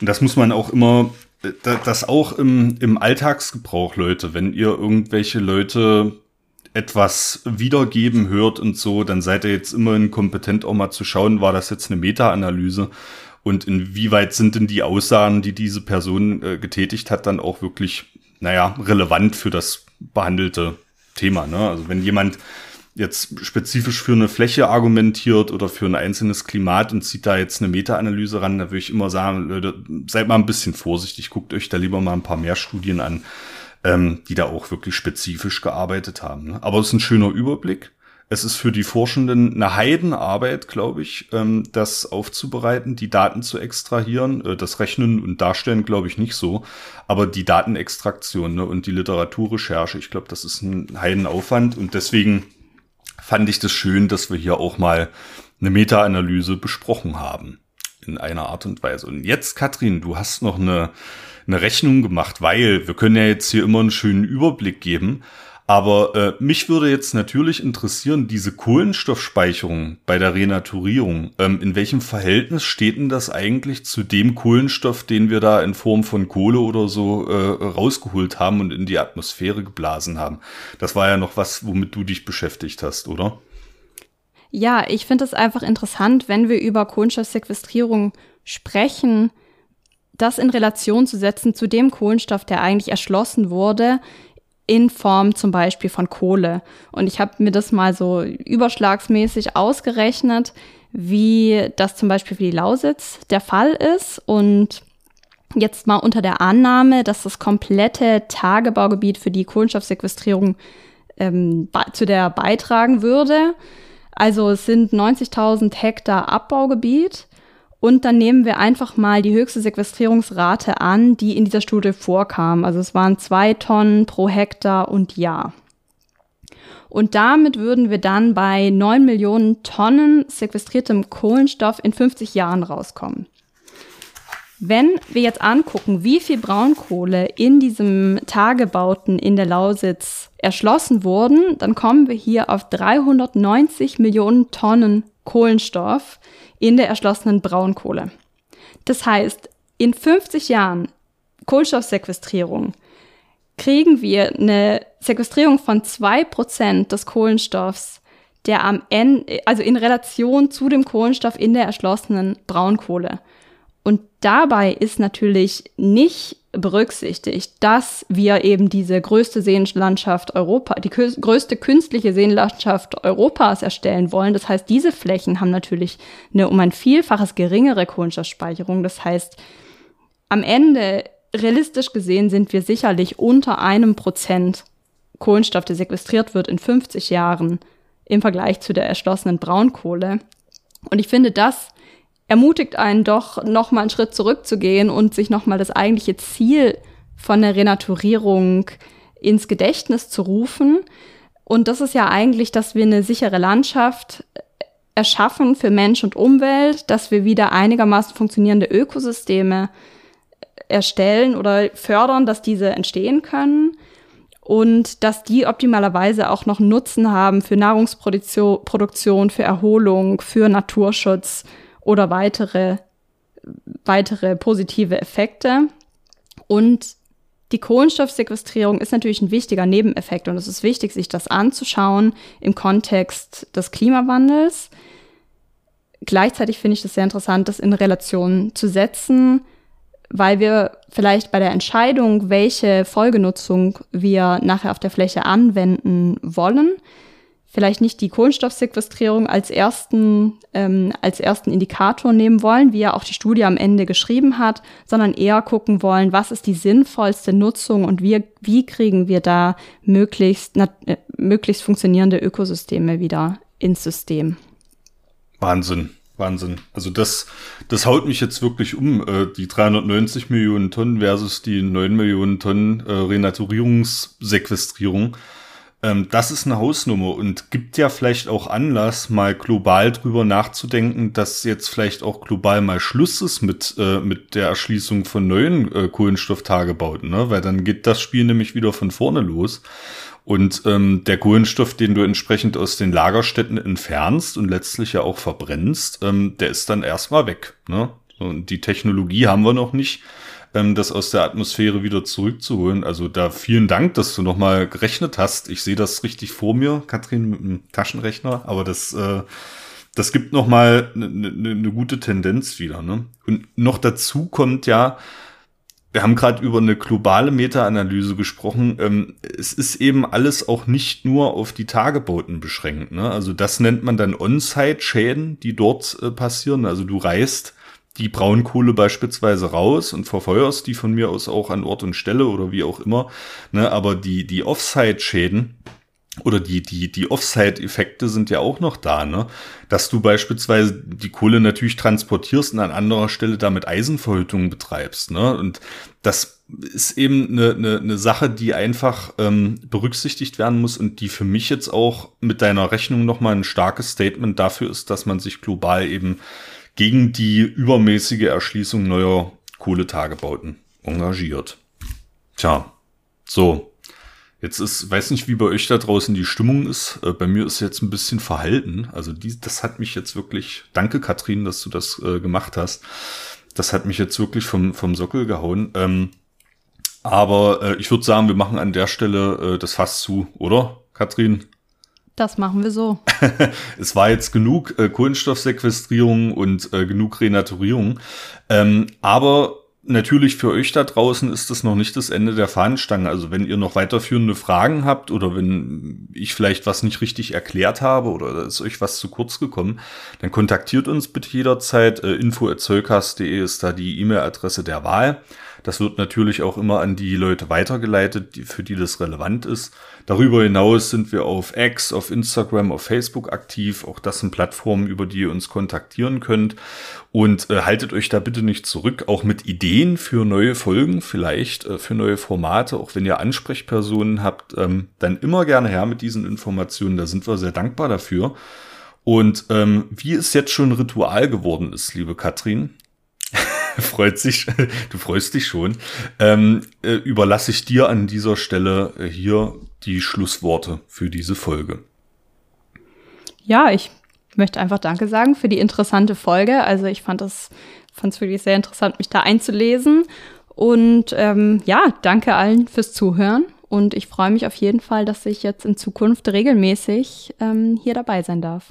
Und das muss man auch immer das auch im, im Alltagsgebrauch, Leute, wenn ihr irgendwelche Leute etwas wiedergeben hört und so, dann seid ihr jetzt immerhin kompetent auch mal zu schauen, war das jetzt eine Meta-Analyse und inwieweit sind denn die Aussagen, die diese Person äh, getätigt hat, dann auch wirklich, naja, relevant für das behandelte Thema. Ne? Also wenn jemand jetzt spezifisch für eine Fläche argumentiert oder für ein einzelnes Klimat und zieht da jetzt eine Meta-Analyse ran, da würde ich immer sagen, Leute, seid mal ein bisschen vorsichtig, guckt euch da lieber mal ein paar mehr Studien an, ähm, die da auch wirklich spezifisch gearbeitet haben. Ne? Aber es ist ein schöner Überblick. Es ist für die Forschenden eine Heidenarbeit, glaube ich, ähm, das aufzubereiten, die Daten zu extrahieren. Äh, das Rechnen und Darstellen, glaube ich, nicht so. Aber die Datenextraktion ne, und die Literaturrecherche, ich glaube, das ist ein Heidenaufwand. Und deswegen fand ich das schön, dass wir hier auch mal eine Meta-Analyse besprochen haben. In einer Art und Weise. Und jetzt, Katrin, du hast noch eine, eine Rechnung gemacht, weil wir können ja jetzt hier immer einen schönen Überblick geben. Aber äh, mich würde jetzt natürlich interessieren, diese Kohlenstoffspeicherung bei der Renaturierung, ähm, in welchem Verhältnis steht denn das eigentlich zu dem Kohlenstoff, den wir da in Form von Kohle oder so äh, rausgeholt haben und in die Atmosphäre geblasen haben? Das war ja noch was, womit du dich beschäftigt hast, oder? Ja, ich finde es einfach interessant, wenn wir über Kohlenstoffsequestrierung sprechen, das in Relation zu setzen zu dem Kohlenstoff, der eigentlich erschlossen wurde, in Form zum Beispiel von Kohle. Und ich habe mir das mal so überschlagsmäßig ausgerechnet, wie das zum Beispiel für die Lausitz der Fall ist. Und jetzt mal unter der Annahme, dass das komplette Tagebaugebiet für die Kohlenstoffsequestrierung ähm, zu der beitragen würde. Also es sind 90.000 Hektar Abbaugebiet und dann nehmen wir einfach mal die höchste Sequestrierungsrate an, die in dieser Studie vorkam. Also es waren zwei Tonnen pro Hektar und Jahr. Und damit würden wir dann bei 9 Millionen Tonnen sequestriertem Kohlenstoff in 50 Jahren rauskommen. Wenn wir jetzt angucken, wie viel Braunkohle in diesem Tagebauten in der Lausitz erschlossen wurden, dann kommen wir hier auf 390 Millionen Tonnen Kohlenstoff, in der erschlossenen Braunkohle. Das heißt, in 50 Jahren Kohlenstoffsequestrierung kriegen wir eine Sequestrierung von 2% des Kohlenstoffs, der am Ende, also in Relation zu dem Kohlenstoff in der erschlossenen Braunkohle. Und dabei ist natürlich nicht berücksichtigt, dass wir eben diese größte Seenlandschaft Europa, die größte künstliche Seenlandschaft Europas erstellen wollen. Das heißt, diese Flächen haben natürlich eine um ein Vielfaches geringere Kohlenstoffspeicherung. Das heißt, am Ende, realistisch gesehen, sind wir sicherlich unter einem Prozent Kohlenstoff, der sequestriert wird in 50 Jahren im Vergleich zu der erschlossenen Braunkohle. Und ich finde, das ermutigt einen doch, noch mal einen Schritt zurückzugehen und sich noch mal das eigentliche Ziel von der Renaturierung ins Gedächtnis zu rufen. Und das ist ja eigentlich, dass wir eine sichere Landschaft erschaffen für Mensch und Umwelt, dass wir wieder einigermaßen funktionierende Ökosysteme erstellen oder fördern, dass diese entstehen können und dass die optimalerweise auch noch Nutzen haben für Nahrungsproduktion, für Erholung, für Naturschutz oder weitere, weitere positive Effekte. Und die Kohlenstoffsequestrierung ist natürlich ein wichtiger Nebeneffekt und es ist wichtig, sich das anzuschauen im Kontext des Klimawandels. Gleichzeitig finde ich das sehr interessant, das in Relation zu setzen, weil wir vielleicht bei der Entscheidung, welche Folgenutzung wir nachher auf der Fläche anwenden wollen, vielleicht nicht die Kohlenstoffsequestrierung als ersten, ähm, als ersten Indikator nehmen wollen, wie ja auch die Studie am Ende geschrieben hat, sondern eher gucken wollen, was ist die sinnvollste Nutzung und wie, wie kriegen wir da möglichst, na, äh, möglichst funktionierende Ökosysteme wieder ins System. Wahnsinn. Wahnsinn. Also das, das haut mich jetzt wirklich um, äh, die 390 Millionen Tonnen versus die 9 Millionen Tonnen äh, Renaturierungssequestrierung. Ähm, das ist eine Hausnummer und gibt ja vielleicht auch Anlass, mal global drüber nachzudenken, dass jetzt vielleicht auch global mal Schluss ist mit, äh, mit der Erschließung von neuen äh, Kohlenstofftagebauten, ne? weil dann geht das Spiel nämlich wieder von vorne los. Und ähm, der Kohlenstoff, den du entsprechend aus den Lagerstätten entfernst und letztlich ja auch verbrennst, ähm, der ist dann erstmal weg. Ne? Und die Technologie haben wir noch nicht ähm, das aus der Atmosphäre wieder zurückzuholen. Also da vielen Dank, dass du nochmal gerechnet hast. Ich sehe das richtig vor mir, Katrin, mit dem Taschenrechner, aber das, äh, das gibt nochmal eine ne, ne gute Tendenz wieder. Ne? Und noch dazu kommt ja, wir haben gerade über eine globale Meta-Analyse gesprochen. Ähm, es ist eben alles auch nicht nur auf die Tagebauten beschränkt. Ne? Also das nennt man dann On-Site-Schäden, die dort äh, passieren. Also du reist die Braunkohle beispielsweise raus und verfeuerst die von mir aus auch an Ort und Stelle oder wie auch immer. Ne, aber die, die Offside-Schäden oder die, die, die Offside-Effekte sind ja auch noch da, ne? Dass du beispielsweise die Kohle natürlich transportierst und an anderer Stelle damit Eisenverhütung betreibst, ne? Und das ist eben eine, eine, eine Sache, die einfach ähm, berücksichtigt werden muss und die für mich jetzt auch mit deiner Rechnung nochmal ein starkes Statement dafür ist, dass man sich global eben gegen die übermäßige Erschließung neuer Kohletagebauten engagiert. Tja, so. Jetzt ist, weiß nicht, wie bei euch da draußen die Stimmung ist. Äh, bei mir ist jetzt ein bisschen verhalten. Also die, das hat mich jetzt wirklich, danke Katrin, dass du das äh, gemacht hast. Das hat mich jetzt wirklich vom, vom Sockel gehauen. Ähm, aber äh, ich würde sagen, wir machen an der Stelle äh, das Fass zu, oder, Katrin? Das machen wir so. es war jetzt genug äh, Kohlenstoffsequestrierung und äh, genug Renaturierung. Ähm, aber Natürlich für euch da draußen ist das noch nicht das Ende der Fahnenstange. Also wenn ihr noch weiterführende Fragen habt oder wenn ich vielleicht was nicht richtig erklärt habe oder ist euch was zu kurz gekommen, dann kontaktiert uns bitte jederzeit. Äh, info.zollcast.de ist da die E-Mail-Adresse der Wahl. Das wird natürlich auch immer an die Leute weitergeleitet, die, für die das relevant ist. Darüber hinaus sind wir auf X, auf Instagram, auf Facebook aktiv. Auch das sind Plattformen, über die ihr uns kontaktieren könnt. Und äh, haltet euch da bitte nicht zurück, auch mit Ideen für neue Folgen, vielleicht äh, für neue Formate. Auch wenn ihr Ansprechpersonen habt, ähm, dann immer gerne her mit diesen Informationen. Da sind wir sehr dankbar dafür. Und ähm, wie es jetzt schon Ritual geworden ist, liebe Katrin, freut sich, du freust dich schon, ähm, äh, überlasse ich dir an dieser Stelle äh, hier die Schlussworte für diese Folge. Ja, ich möchte einfach Danke sagen für die interessante Folge. Also ich fand es fand es wirklich sehr interessant, mich da einzulesen. Und ähm, ja, danke allen fürs Zuhören. Und ich freue mich auf jeden Fall, dass ich jetzt in Zukunft regelmäßig ähm, hier dabei sein darf.